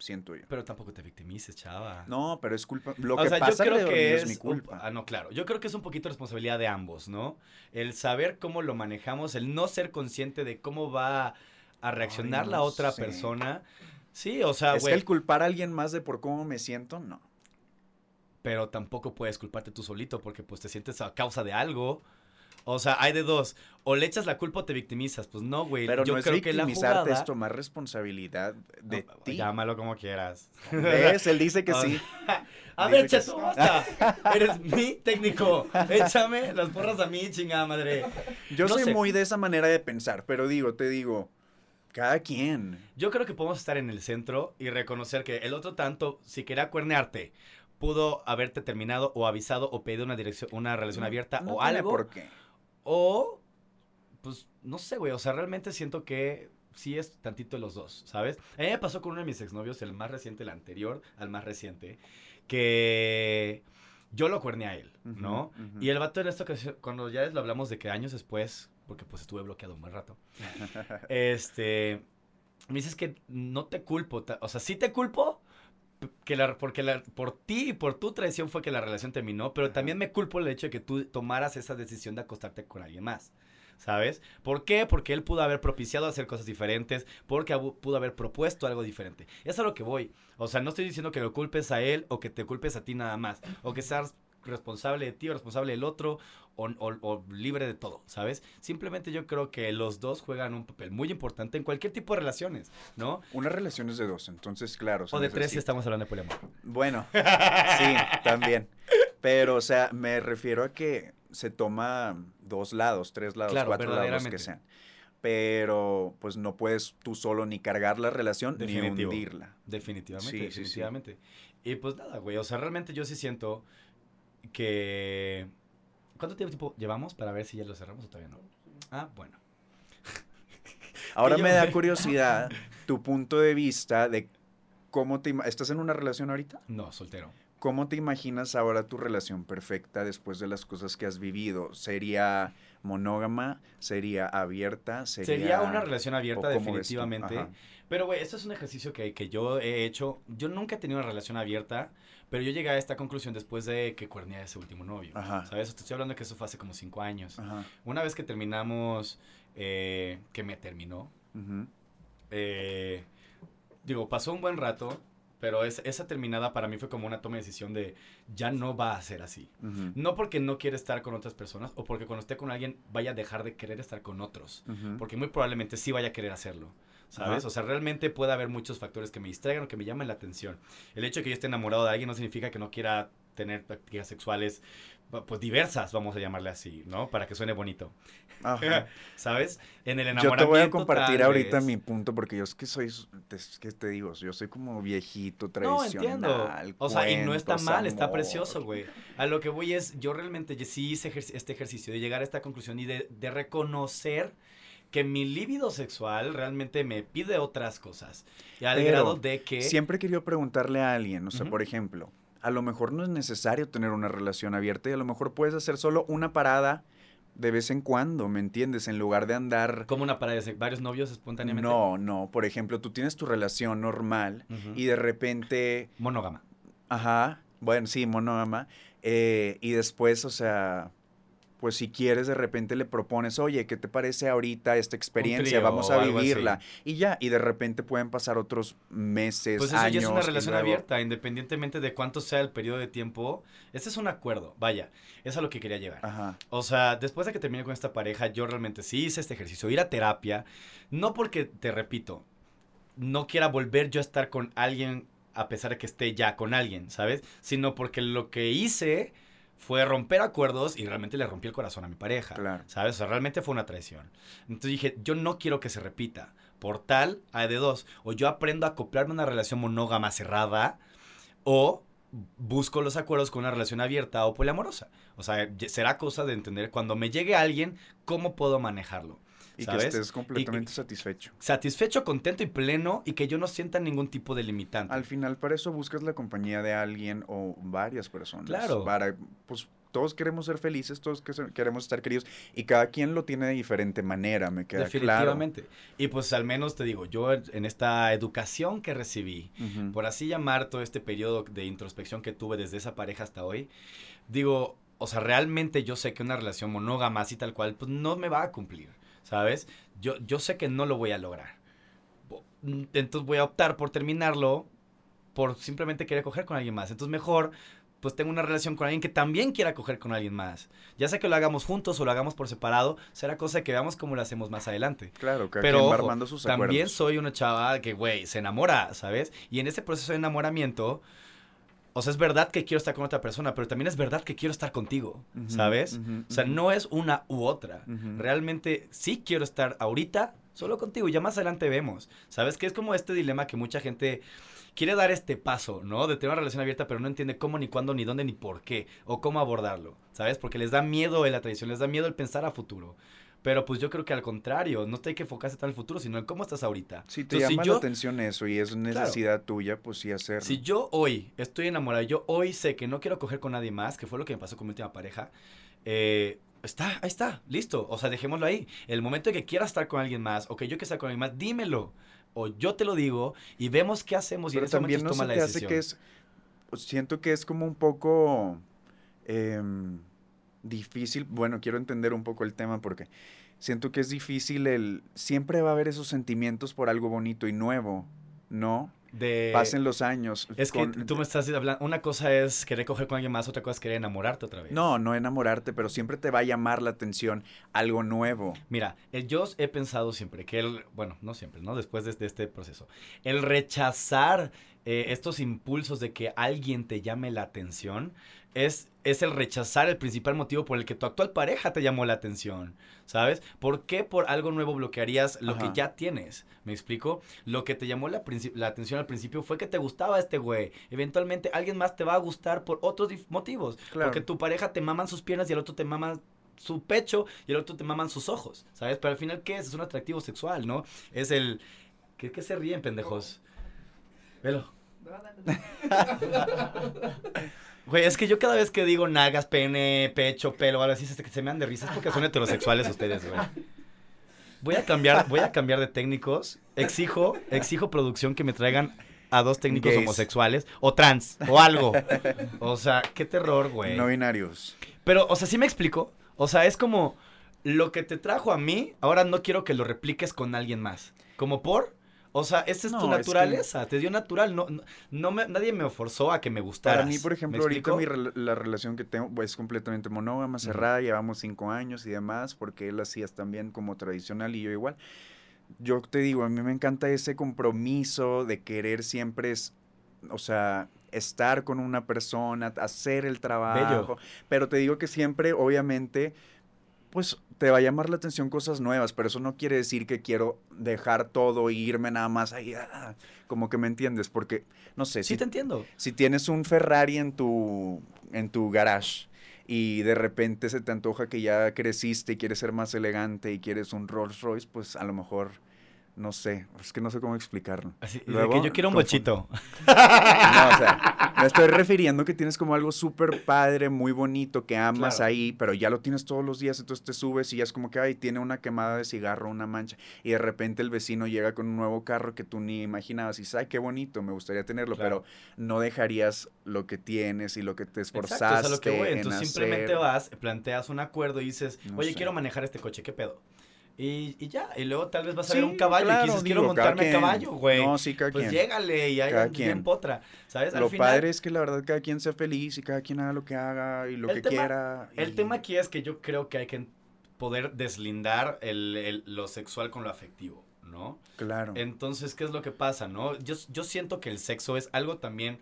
siento yo. Pero tampoco te victimices, chava. No, pero es culpa, lo o que sea, pasa yo creo que es, es mi un- culpa. ah, no, claro. Yo creo que es un poquito responsabilidad de ambos, ¿no? El saber cómo lo manejamos, el no ser consciente de cómo va a reaccionar Ay, la otra sé. persona. Sí, o sea, es güey. que el culpar a alguien más de por cómo me siento, no. pero tampoco puedes culparte tú solito porque pues te sientes a causa de algo. O sea, hay de dos. O le echas la culpa o te victimizas. Pues no, güey. Pero Yo no es creo que la victimizarte, jugada... es tomar responsabilidad de No, ti. Llámalo como quieras. ¿Ves? Él dice que sí. A ver, que Cheto, basta. Eres mi técnico. Échame las porras a mí, chingada madre. Yo no soy sé. muy de esa manera de pensar, pero digo, te digo, cada quien. Yo creo que podemos estar en el centro y reconocer que el otro tanto, si quería cuernearte, pudo haberte terminado o avisado o pedido una dirección, una relación abierta No o tiene algo. por qué. O, pues, no sé, güey. O sea, realmente siento que sí es tantito de los dos, ¿sabes? A mí me pasó con uno de mis exnovios, el más reciente, el anterior al más reciente, que yo lo cuerné a él, ¿no? Y el vato en esta ocasión, cuando ya lo hablamos de que años después, porque pues estuve bloqueado un buen rato, este, me dices que no te culpo, o sea, sí te culpo, que la, porque la, por ti y por tu traición fue que la relación terminó, pero Ajá. también me culpo el hecho de que tú tomaras esa decisión de acostarte con alguien más. ¿Sabes? ¿Por qué? Porque él pudo haber propiciado hacer cosas diferentes, porque pudo haber propuesto algo diferente. Es a lo que voy. O sea, no estoy diciendo que lo culpes a él o que te culpes a ti nada más, o que seas responsable de ti o responsable del otro o, o- o libre de todo, ¿sabes? Simplemente yo creo que los dos juegan un papel muy importante en cualquier tipo de relaciones, ¿no? Una relación es de dos, entonces, claro. O de tres si estamos hablando de poliamor. Bueno, sí, también. Pero, o sea, me refiero a que se toma dos lados, tres lados, Claro, cuatro lados, que sean. Pero, pues no puedes tú solo ni cargar la relación Definitivo. ni hundirla. Definitivamente, Sí, sí, sí. definitivamente. Y pues nada, güey, o sea, realmente yo sí siento que... ¿Cuánto tiempo llevamos para ver si ya lo cerramos o todavía no? Ah, bueno. Ahora me da curiosidad tu punto de vista de cómo te... ¿Estás en una relación ahorita? No, soltero. ¿Cómo te imaginas ahora tu relación perfecta después de las cosas que has vivido? ¿Sería monógama? ¿Sería abierta? ¿Sería, Sería una relación abierta, definitivamente. Pero, güey, esto es un ejercicio que, que yo he hecho. Yo nunca he tenido una relación abierta, pero yo llegué a esta conclusión después de que cuerné a ese último novio. Ajá. ¿Sabes? Te estoy hablando que eso fue hace como cinco años. Ajá. Una vez que terminamos, eh, que me terminó, ujú. eh, digo, pasó un buen rato, pero es- esa terminada para mí fue como una toma de decisión de ya no va a ser así. No porque no quiere estar con otras personas o porque cuando esté con alguien vaya a dejar de querer estar con otros. Porque muy probablemente sí vaya a querer hacerlo. ¿Sabes? Ajá. O sea, realmente puede haber muchos factores que me distraigan o que me llamen la atención. El hecho de que yo esté enamorado de alguien no significa que no quiera tener prácticas sexuales, pues diversas, vamos a llamarle así, ¿no? Para que suene bonito. Ajá. ¿Sabes? En el Yo enamoramiento. te voy a compartir ahorita vez- mi punto porque yo es que soy, es que te digo, yo soy como viejito, No, tradicional. entiendo. O sea, y no está mal, está precioso, güey. A lo que voy es, yo realmente sí hice este ejercicio de llegar a esta conclusión y de, de reconocer que mi líbido sexual realmente me pide otras cosas. Y al Pero grado de que... Siempre querido preguntarle a alguien, o sea, por ejemplo, a lo mejor no es necesario tener una relación abierta y a lo mejor puedes hacer solo una parada de vez en cuando, ¿me entiendes? En lugar de andar... Como una parada de varios novios espontáneamente. No, no, por ejemplo, tú tienes tu relación normal y de repente, Monógama. ajá, Bueno, sí, monógama. eh, y después, o sea, pues si quieres, de repente le propones, oye, ¿qué te parece ahorita esta experiencia? Vamos a vivirla. Y ya, y de repente pueden pasar otros meses, Pues eso años. ya es una relación luego- abierta, independientemente de cuánto sea el periodo de tiempo. Este es un acuerdo, vaya, es a lo que quería llegar. Ajá. O sea, después de que terminé con esta pareja, yo realmente sí hice este ejercicio, ir a terapia, no porque, te repito, no quiera volver yo a estar con alguien a pesar de que esté ya con alguien, ¿sabes? Sino porque lo que hice fue romper acuerdos y realmente le rompí el corazón a mi pareja, Claro. ¿sabes? O sea, realmente fue una traición. Entonces dije, yo no quiero que se repita. Por tal, hay de dos. O yo aprendo a acoplarme a una relación monógama cerrada, o busco los acuerdos con una relación abierta o poliamorosa. O sea, será cosa de entender cuando me llegue alguien, cómo puedo manejarlo. Y ¿sabes? que estés completamente satisfecho. Satisfecho, contento y pleno y que yo no sienta ningún tipo de limitante. Al final, para eso buscas la compañía de alguien o varias personas. Claro. Para, pues, todos queremos ser felices, todos que- queremos estar queridos. Y cada quien lo tiene de diferente manera, me queda claro. Definitivamente. Y pues al menos te digo, yo en esta educación que recibí, Ujú. por así llamar todo este periodo de introspección que tuve desde esa pareja hasta hoy, digo, o sea, realmente yo sé que una relación monógama así tal cual, pues no me va a cumplir, ¿sabes? Yo, yo sé que no lo voy a lograr. Entonces voy a optar por terminarlo por simplemente querer coger con alguien más. Entonces mejor, pues tengo una relación con alguien que también quiera coger con alguien más. Ya sea que lo hagamos juntos o lo hagamos por separado, será cosa que veamos cómo lo hacemos más adelante. Claro, cada Pero va ojo, armando sus También acuerdos. soy una chava que, güey, se enamora, ¿sabes? Y en ese proceso de enamoramiento, o sea, es verdad que quiero estar con otra persona, pero también es verdad que quiero estar contigo, ¿sabes? O sea, no es una u otra. Realmente sí quiero estar ahorita solo contigo, ya más adelante vemos. ¿Sabes? Que es como este dilema que mucha gente quiere dar este paso, ¿no? De tener una relación abierta, pero no entiende cómo, ni cuándo, ni dónde, ni por qué, o cómo abordarlo, ¿sabes? Porque les da miedo la tradición, les da miedo el pensar a futuro. Pero pues yo creo que al contrario, no te hay que enfocarse tan en el futuro, sino en cómo estás ahorita. Si te Entonces, llama yo- la atención eso y es necesidad tuya, pues sí hacerlo. Si yo hoy estoy enamorado, yo hoy sé que no quiero coger con nadie más, que fue lo que me pasó con mi última pareja, eh, está, ahí está, listo. O sea, dejémoslo ahí. El momento que quieras estar con alguien más, o que yo quiera estar con alguien más, dímelo. O yo te lo digo y vemos qué hacemos y en ese también momento no toma se la te hace decisión. que es, siento que es como un poco em, difícil, bueno, quiero entender un poco el tema porque siento que es difícil el, siempre va a haber esos sentimientos por algo bonito y nuevo, ¿no? De- Pasen los años. Es que tú me estás hablando, una cosa es querer coger con alguien más, otra cosa es querer enamorarte otra vez. No, no enamorarte, pero siempre te va a llamar la atención algo nuevo. Mira, el, yo he pensado siempre que el, bueno, no siempre, ¿no? Después de, de este proceso, el rechazar eh, estos impulsos de que alguien te llame la atención es, es el rechazar el principal motivo por el que tu actual pareja te llamó la atención, ¿sabes? ¿Por qué por algo nuevo bloquearías lo Ajá. que ya tienes? ¿Me explico? Lo que te llamó la, la atención al principio fue que te gustaba este güey. Eventualmente alguien más te va a gustar por otros motivos. Claro. Porque tu pareja te maman sus piernas y el otro te maman su pecho y el otro te maman sus ojos, ¿sabes? Pero al final, ¿qué es? Es un atractivo sexual, ¿no? Es el... ¿Qué, qué se ríen, pendejos? Velo. Güey, es que yo cada vez que digo nalgas, pene, pecho, pelo, algo así, es que se me dan de risa. Es porque son heterosexuales ustedes, güey. Voy a cambiar, voy a cambiar de técnicos. Exijo, exijo producción que me traigan a dos técnicos Gays. homosexuales o trans o algo. O sea, qué terror, güey. No binarios. Pero, o sea, sí me explico. O sea, es como lo que te trajo a mí, ahora no quiero que lo repliques con alguien más. Como por. O sea, esta es No, tu es que- naturaleza, te dio natural, no, no, no me, nadie me forzó a que me gustara. Para mí, por ejemplo, ahorita mi rela- la relación que tengo pues, es completamente monógama, cerrada, llevamos cinco años y demás, porque él hacía también como tradicional y yo igual. Yo te digo, a mí me encanta ese compromiso de querer siempre, es, o sea, estar con una persona, hacer el trabajo, pero te digo que siempre, obviamente, pues te va a llamar la atención cosas nuevas, pero eso no quiere decir que quiero dejar todo e irme nada más ahí, ah, como que me entiendes, porque, no sé, Sí si te entiendo. si tienes un Ferrari en tu, en tu garage y de repente se te antoja que ya creciste y quieres ser más elegante y quieres un Rolls Royce, pues a lo mejor no sé, es que no sé cómo explicarlo. Así, de Luego, que yo quiero un bochito. No, o sea, me estoy refiriendo que tienes como algo súper padre, muy bonito, que amas Claro. ahí, pero ya lo tienes todos los días, entonces te subes y ya es como que, ay, tiene una quemada de cigarro, una mancha, y de repente el vecino llega con un nuevo carro que tú ni imaginabas y dices, ay, qué bonito, me gustaría tenerlo, Claro. pero no dejarías lo que tienes y lo que te Exacto, esforzaste es a lo que voy. en Entonces simplemente hacer. vas, planteas un acuerdo y dices, No oye, sé. quiero manejar este coche, ¿qué pedo? Y, y ya, y luego tal vez vas a Sí, ver un caballo y claro, dices, quiero digo, montarme a quien. caballo, güey. No, sí, cada pues quien. llégale y ahí bien potra, ¿sabes? Al Lo final, padre es que la verdad cada quien sea feliz y cada quien haga lo que haga y lo que tema- quiera. El y- tema aquí es que yo creo que hay que poder deslindar el- el- lo sexual con lo afectivo, ¿no? Claro. Entonces, ¿qué es lo que pasa, no? Yo, yo siento que el sexo es algo también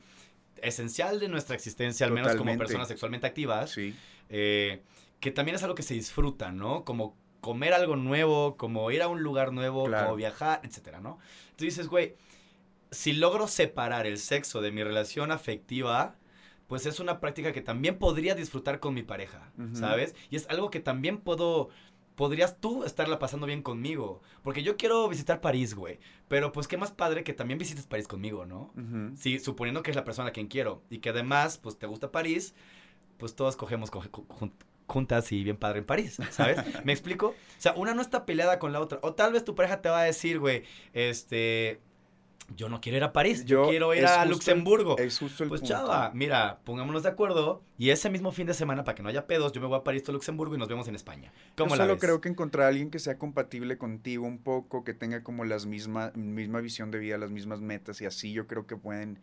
esencial de nuestra existencia, al menos como personas sexualmente activas, Sí. eh, que también es algo que se disfruta, ¿no? Como comer algo nuevo, como ir a un lugar nuevo, Claro. como viajar, etcétera, ¿no? Tú dices, güey, si logro separar el sexo de mi relación afectiva, pues es una práctica que también podría disfrutar con mi pareja. ¿sabes? Y es algo que también puedo, podrías tú estarla pasando bien conmigo, porque yo quiero visitar París, güey, pero pues qué más padre que también visites París conmigo, ¿no? Ujú. Sí, suponiendo que es la persona a quien quiero y que además, pues te gusta París, pues todos cogemos coge- ju- jun- juntas y bien padre en París, ¿sabes? ¿Me explico? O sea, una no está peleada con la otra. O tal vez tu pareja te va a decir, güey, este, yo no quiero ir a París, yo, Yo- quiero ir a el- Luxemburgo. Es justo el Pues punto. chava, mira, pongámonos de acuerdo y ese mismo fin de semana, para que no haya pedos, yo me voy a París, a Luxemburgo y nos vemos en España. ¿Cómo Yo la solo ves? creo que encontrar a alguien que sea compatible contigo un poco, que tenga como las misma, misma visión de vida, las mismas metas y así yo creo que pueden,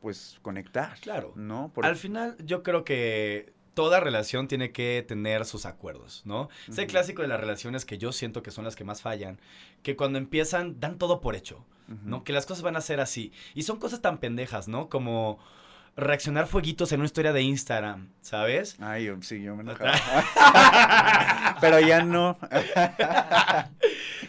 pues, conectar. Claro. ¿No? Por- Al final, yo creo que toda relación tiene que tener sus acuerdos, ¿no? Es el clásico de las relaciones que yo siento que son las que más fallan, que cuando empiezan dan todo por hecho. ¿no? Que las cosas van a ser así. Y son cosas tan pendejas, ¿no? Como reaccionar fueguitos en una historia de Instagram, ¿sabes? Ay, yo- sí, yo me enojaba. Pero ya no.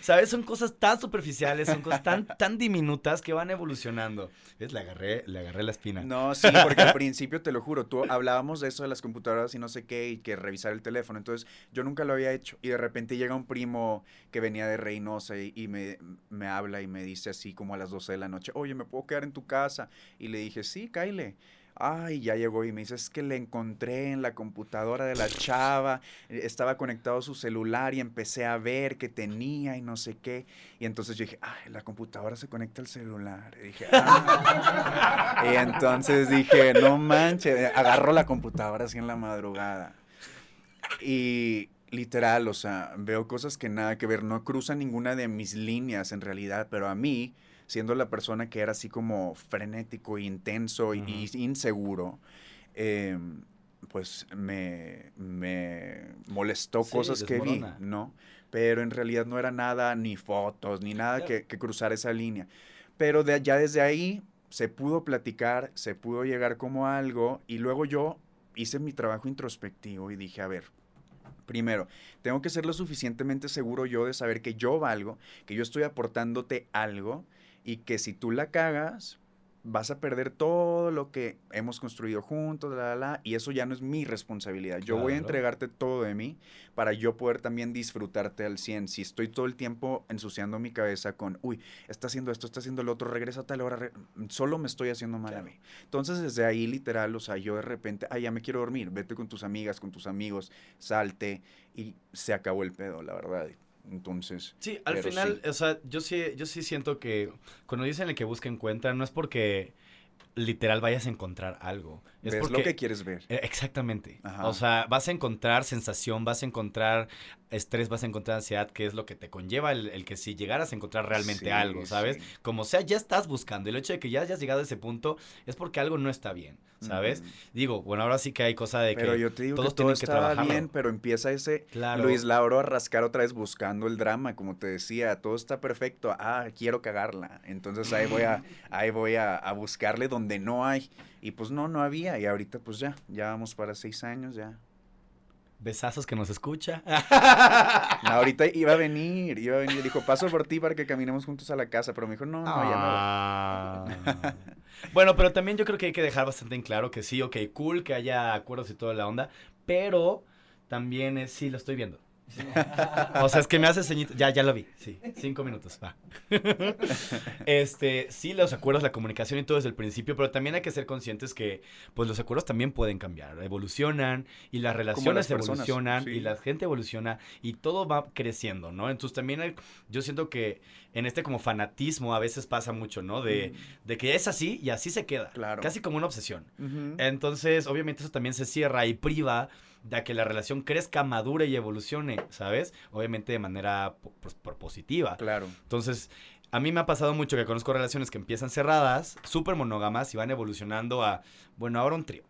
¿Sabes? Son cosas tan superficiales, son cosas tan, tan diminutas que van evolucionando. ¿Ves? Le agarré, le agarré la espina. No, sí, porque al principio, te lo juro, tú hablábamos de eso de las computadoras y no sé qué, y que revisar el teléfono. Entonces, yo nunca lo había hecho. Y de repente llega un primo que venía de Reynosa y, y me, me habla y me dice así como a las 12 de la noche, oye, ¿me puedo quedar en tu casa? Y le dije, sí, Kyle. Ay, ya llegó y me dice, es que le encontré en la computadora de la chava, eh, estaba conectado su celular y empecé a ver que tenía y no sé qué. Y entonces yo dije, ay, la computadora se conecta al celular. Y dije, "Ah". Y entonces dije, no manches, agarro la computadora así en la madrugada. Y literal, o sea, veo cosas que nada que ver, no cruzan ninguna de mis líneas en realidad, pero a mí, siendo la persona que era así como frenético, intenso y- y inseguro, eh, pues me, me molestó Sí, cosas que vi. ¿no? Pero en realidad no era nada, ni fotos, ni nada que, que cruzar esa línea. Pero de, ya desde ahí se pudo platicar, se pudo llegar como a algo y luego yo hice mi trabajo introspectivo y dije, a ver, primero, tengo que ser lo suficientemente seguro yo de saber que yo valgo, que yo estoy aportándote algo y que si tú la cagas, vas a perder todo lo que hemos construido juntos, la, la, la, y eso ya no es mi responsabilidad. Yo voy a entregarte todo de mí para yo poder también disfrutarte al 100. Si estoy todo el tiempo ensuciando mi cabeza con, uy, está haciendo esto, está haciendo lo otro, regresa a tal hora, solo me estoy haciendo mal Claro. a mí. Entonces, desde ahí, literal, o sea, yo de repente, ay, ya me quiero dormir, vete con tus amigas, con tus amigos, salte, y se acabó el pedo, la verdad. Entonces, Sí, al final, sí. o sea, yo sí, yo sí siento que cuando dicen el que busca encuentra, no es porque literal vayas a encontrar algo. Es ves porque lo que quieres ver. Eh, Exactamente. Ajá. O sea, vas a encontrar sensación, vas a encontrar estrés, vas a encontrar ansiedad, que es lo que te conlleva el, el que si llegaras a encontrar realmente Sí, algo, ¿sabes? sí. Como sea, ya estás buscando. El hecho de que ya hayas llegado a ese punto es porque algo no está bien, ¿sabes? Digo, bueno, ahora sí que hay cosa de Pero que... yo te digo todos que todo tienen que estaba trabajarlo. bien, pero empieza ese Claro. Luis Lauro a rascar otra vez buscando el drama, como te decía, todo está perfecto, ah, quiero cagarla, entonces ahí voy a, ahí voy a, a buscarle donde no hay, y pues no, no había, y ahorita pues ya, ya vamos para seis años, ya. Besazos que nos escucha. No, ahorita iba a venir, iba a venir, dijo, paso por ti para que caminemos juntos a la casa, pero me dijo, no, no, ya no. Ah. bueno, pero también yo creo que hay que dejar bastante en claro que sí, ok, cool que haya acuerdos y toda la onda, pero también es, sí, lo estoy viendo. O sea, es que me hace ceñito. Ya, ya lo vi. Sí, cinco minutos. Va. este, sí, los acuerdos, la comunicación y todo desde el principio, pero también hay que ser conscientes que, pues, los acuerdos también pueden cambiar, evolucionan y las relaciones las personas, evolucionan sí. y la gente evoluciona y todo va creciendo, ¿no? Entonces también hay- yo siento que en este como fanatismo a veces pasa mucho, ¿no? De, de que es así y así se queda. Claro. Casi como una obsesión. Entonces, obviamente eso también se cierra y priva de que la relación crezca, madure y evolucione, ¿sabes? Obviamente de manera po- pues. Claro. Entonces, a mí me ha pasado mucho que conozco relaciones que empiezan cerradas, súper monógamas y van evolucionando a, bueno, ahora un trío.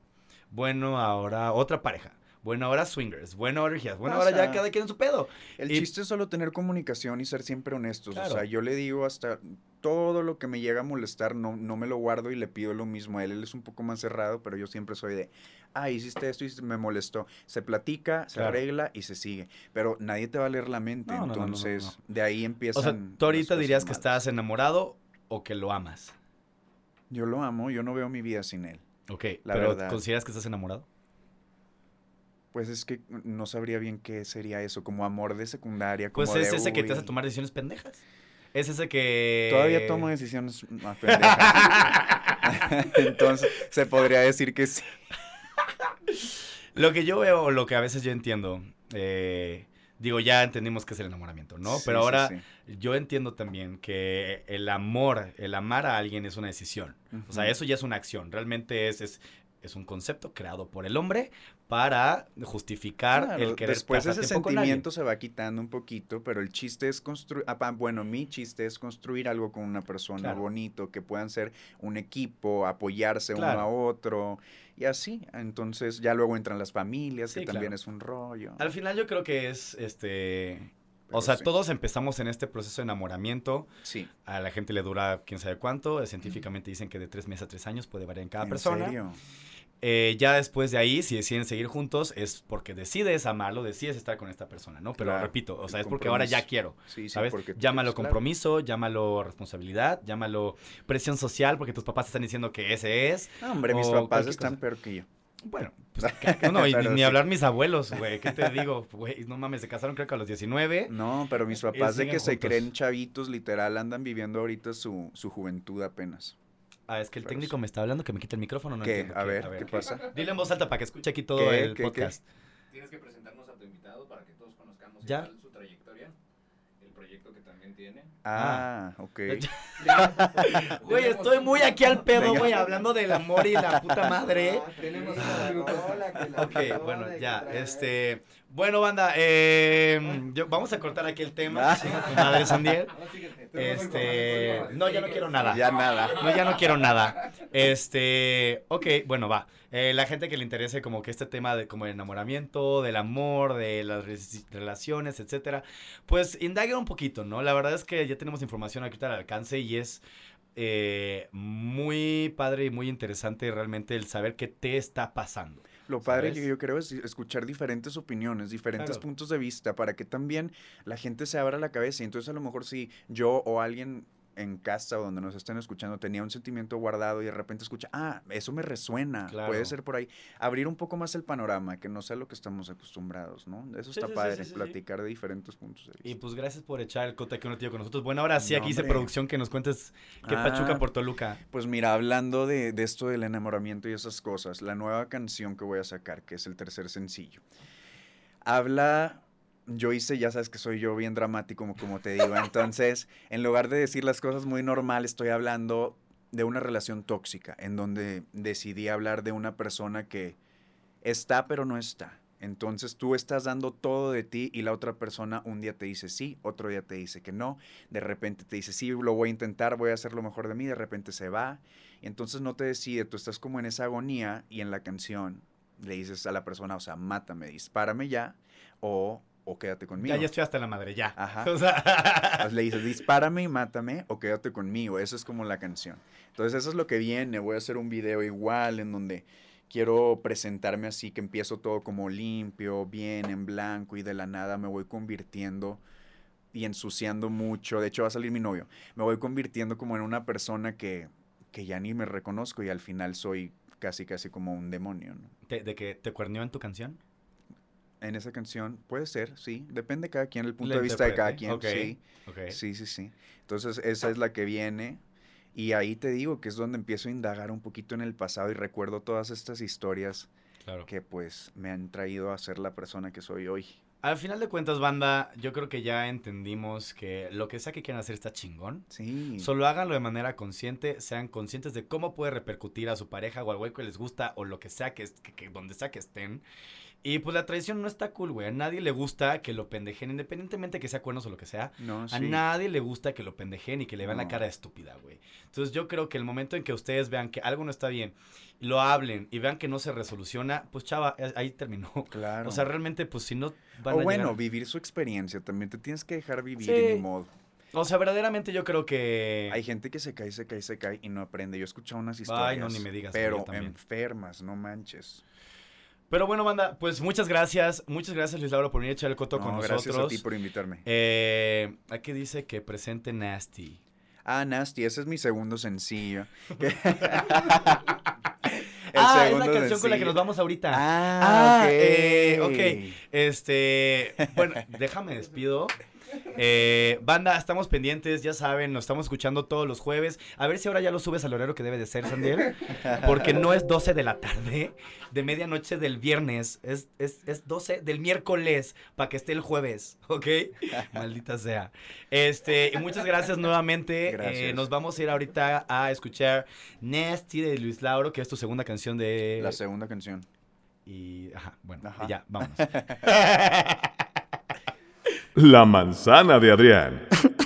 Bueno, ahora otra pareja. Bueno, ahora swingers. Bueno, ahora orgías. Bueno, ahora ya cada quien en su pedo. El Y- chiste es solo tener comunicación y ser siempre honestos. Claro. O sea, yo le digo hasta todo lo que me llega a molestar, no, no me lo guardo y le pido lo mismo a él. Él es un poco más cerrado, pero yo siempre soy de, ah, hiciste esto y me molestó. Se platica, se Claro. arregla y se sigue. Pero nadie te va a leer la mente. No, no, no, no, no, entonces, de ahí empiezan. O sea, tú ahorita dirías que estás enamorado o que lo amas. Yo lo amo, yo no veo mi vida sin él. Ok, La pero verdad. ¿consideras que estás enamorado? Pues es que no sabría bien qué sería eso, como amor de secundaria. Como Pues es de, ese que te hace tomar decisiones pendejas. Es ese que... Todavía tomo decisiones más pendejas. Entonces, se podría decir que sí. Lo que yo veo, o lo que a veces yo entiendo, eh, digo, ya entendimos que es el enamoramiento, ¿no? Sí, Pero ahora sí. yo entiendo también que el amor, el amar a alguien es una decisión. O sea, eso ya es una acción. Realmente es, es, es un concepto creado por el hombre para justificar Claro, el querer después ese sentimiento se va quitando un poquito, pero el chiste es construir, bueno, mi chiste es construir algo con una persona Claro. bonito, que puedan ser un equipo, apoyarse uno a otro y así. Entonces ya luego entran las familias, Sí, que también es un rollo. Al final yo creo que es, este... Pero o sea, sí. todos empezamos en este proceso de enamoramiento. Sí. A la gente le dura quién sabe cuánto. Científicamente dicen que de tres meses a tres años puede variar en cada ¿En persona. serio? Eh, ya después de ahí, si deciden seguir juntos, es porque decides amarlo, decides estar con esta persona, ¿no? Pero Claro, repito, o sea, es porque ahora ya quiero, Sí, sí, ¿sabes? porque llámalo quieres, claro. compromiso, llámalo responsabilidad, llámalo presión social, porque tus papás están diciendo que ese es. No, hombre, mis papás están cosa. peor que yo. Bueno, pues, que- no, y ni sí. hablar mis abuelos, güey, ¿qué te digo? Güey, no mames, se casaron creo que a los 19. No, pero mis papás de que se creen chavitos, literal, andan viviendo ahorita su, su juventud apenas. Ah, es que el Pero técnico sí. me está hablando que me quite el micrófono, no ¿Qué? entiendo A ver, ¿qué pasa? Dile en voz alta para que escuche aquí todo ¿Qué? el ¿Qué? ¿Qué? podcast. Tienes que presentarnos a tu invitado para que todos conozcamos Ya. su trayectoria, el proyecto que también tiene. Ah, ok. Güey, estoy muy aquí al pedo, güey, hablando del amor y la puta madre. Tenemos Ok, bueno, ya, este... Bueno, banda, eh, yo- vamos a cortar aquí el tema. Ah. Madre, Sandiel. Este... No, ya no quiero nada. Ya nada. No, ya no quiero nada. Este, ok, bueno, va. Eh, la gente que le interese como que este tema de como el enamoramiento, del amor, de las re- relaciones, etcétera, pues indaguen un poquito, ¿no? La verdad es que ya tenemos información aquí al alcance y es eh, muy padre y muy interesante realmente el saber qué te está pasando. Lo padre ¿Sabes? que yo creo es escuchar diferentes opiniones, diferentes Claro. puntos de vista, para que también la gente se abra la cabeza. Y entonces a lo mejor si yo o alguien en casa o donde nos estén escuchando tenía un sentimiento guardado y de repente escucha, ah, eso me resuena, Claro. puede ser por ahí. Abrir un poco más el panorama, que no sea lo que estamos acostumbrados, ¿no? Eso Sí, está sí, padre, sí, platicar de diferentes puntos de vista. Y pues gracias por echar el cote que uno tío con nosotros. Bueno, ahora sí, No, aquí dice hombre. producción que nos cuentes qué Ah. pachuca por Toluca. Pues mira, hablando de, de esto del enamoramiento y esas cosas, la nueva canción que voy a sacar, que es el tercer sencillo, habla, yo hice, ya sabes que soy yo bien dramático, como, te digo, entonces, en lugar de decir las cosas muy normal, estoy hablando de una relación tóxica, en donde decidí hablar de una persona que está pero no está. Entonces tú estás dando todo de ti y la otra persona un día te dice sí, otro día te dice que no, de repente te dice sí, lo voy a intentar, voy a hacer lo mejor de mí, de repente se va. Entonces no te decide, tú estás como en esa agonía y en la canción le dices a la persona, o sea, mátame, dispárame ya o, o quédate conmigo. Ya, ya estoy hasta la madre, ya. Ajá. O sea, Entonces le dices, dispárame y mátame o quédate conmigo. Eso es como la canción. Entonces eso es lo que viene. Voy a hacer un video igual en donde quiero presentarme así, que empiezo todo como limpio, bien, en blanco y de la nada me voy convirtiendo y ensuciando mucho. De hecho va a salir mi novio. Me voy convirtiendo como en una persona que, que ya ni me reconozco y al final soy casi, casi como un demonio. ¿no? ¿te- ¿de que te cuernió en tu canción? En esa canción. Puede ser, sí. Depende de cada quien, el punto de vista de cada quien. ok. Sí, Ok. sí, sí, sí. Entonces, esa es la que viene. Y ahí te digo que es donde empiezo a indagar un poquito en el pasado y recuerdo todas estas historias Claro. que pues me han traído a ser la persona que soy hoy. Al final de cuentas, banda, yo creo que ya entendimos que lo que sea que quieran hacer está chingón. Sí. Solo háganlo de manera consciente, sean conscientes de cómo puede repercutir a su pareja o al güey que les gusta o lo que sea que, que- que- donde sea que estén. Y pues la traición no está cool, güey. A nadie le gusta que lo pendejen, independientemente que sea cuernos o lo que sea. no, A sí. nadie le gusta que lo pendejen y que le vean la cara estúpida, güey. Entonces yo creo que el momento en que ustedes vean que algo no está bien, lo hablen y vean que no se resoluciona, pues chava, eh, ahí terminó. Claro. O sea, realmente, pues si no van o a bueno, llegar- vivir su experiencia. También te tienes que dejar vivir Sí. y ni modo. O sea, verdaderamente yo creo que... Hay gente que se cae, se cae, se cae y no aprende. Yo he escuchado unas historias. Ay, no, ni me digas, Pero enfermas, no manches. Pero bueno, banda, pues muchas gracias. Muchas gracias, Luis Lauro, por venir a echar el coto con No, nosotros. gracias a ti por invitarme. Eh, aquí dice que presente Nasty. Ah, Nasty, ese es mi segundo sencillo. Ah, es la canción con la que nos vamos ahorita. Ah, Ah, ok. eh, ok. Este, bueno, déjame despido. Eh, banda, estamos pendientes, ya saben, nos estamos escuchando todos los jueves. A ver si ahora ya lo subes al horario que debe de ser, Sandier. Porque no es 12 de la tarde, de medianoche del viernes. Es, es, es 12 del miércoles, para que esté el jueves, ¿ok? Maldita sea. Este, y muchas gracias nuevamente. Eh, Gracias. nos vamos a ir ahorita a escuchar Nasty de Luis Lauro, que es tu segunda canción de... La segunda canción. Y, ajá, bueno, Ajá. y ya, vámonos. La manzana de Adrián.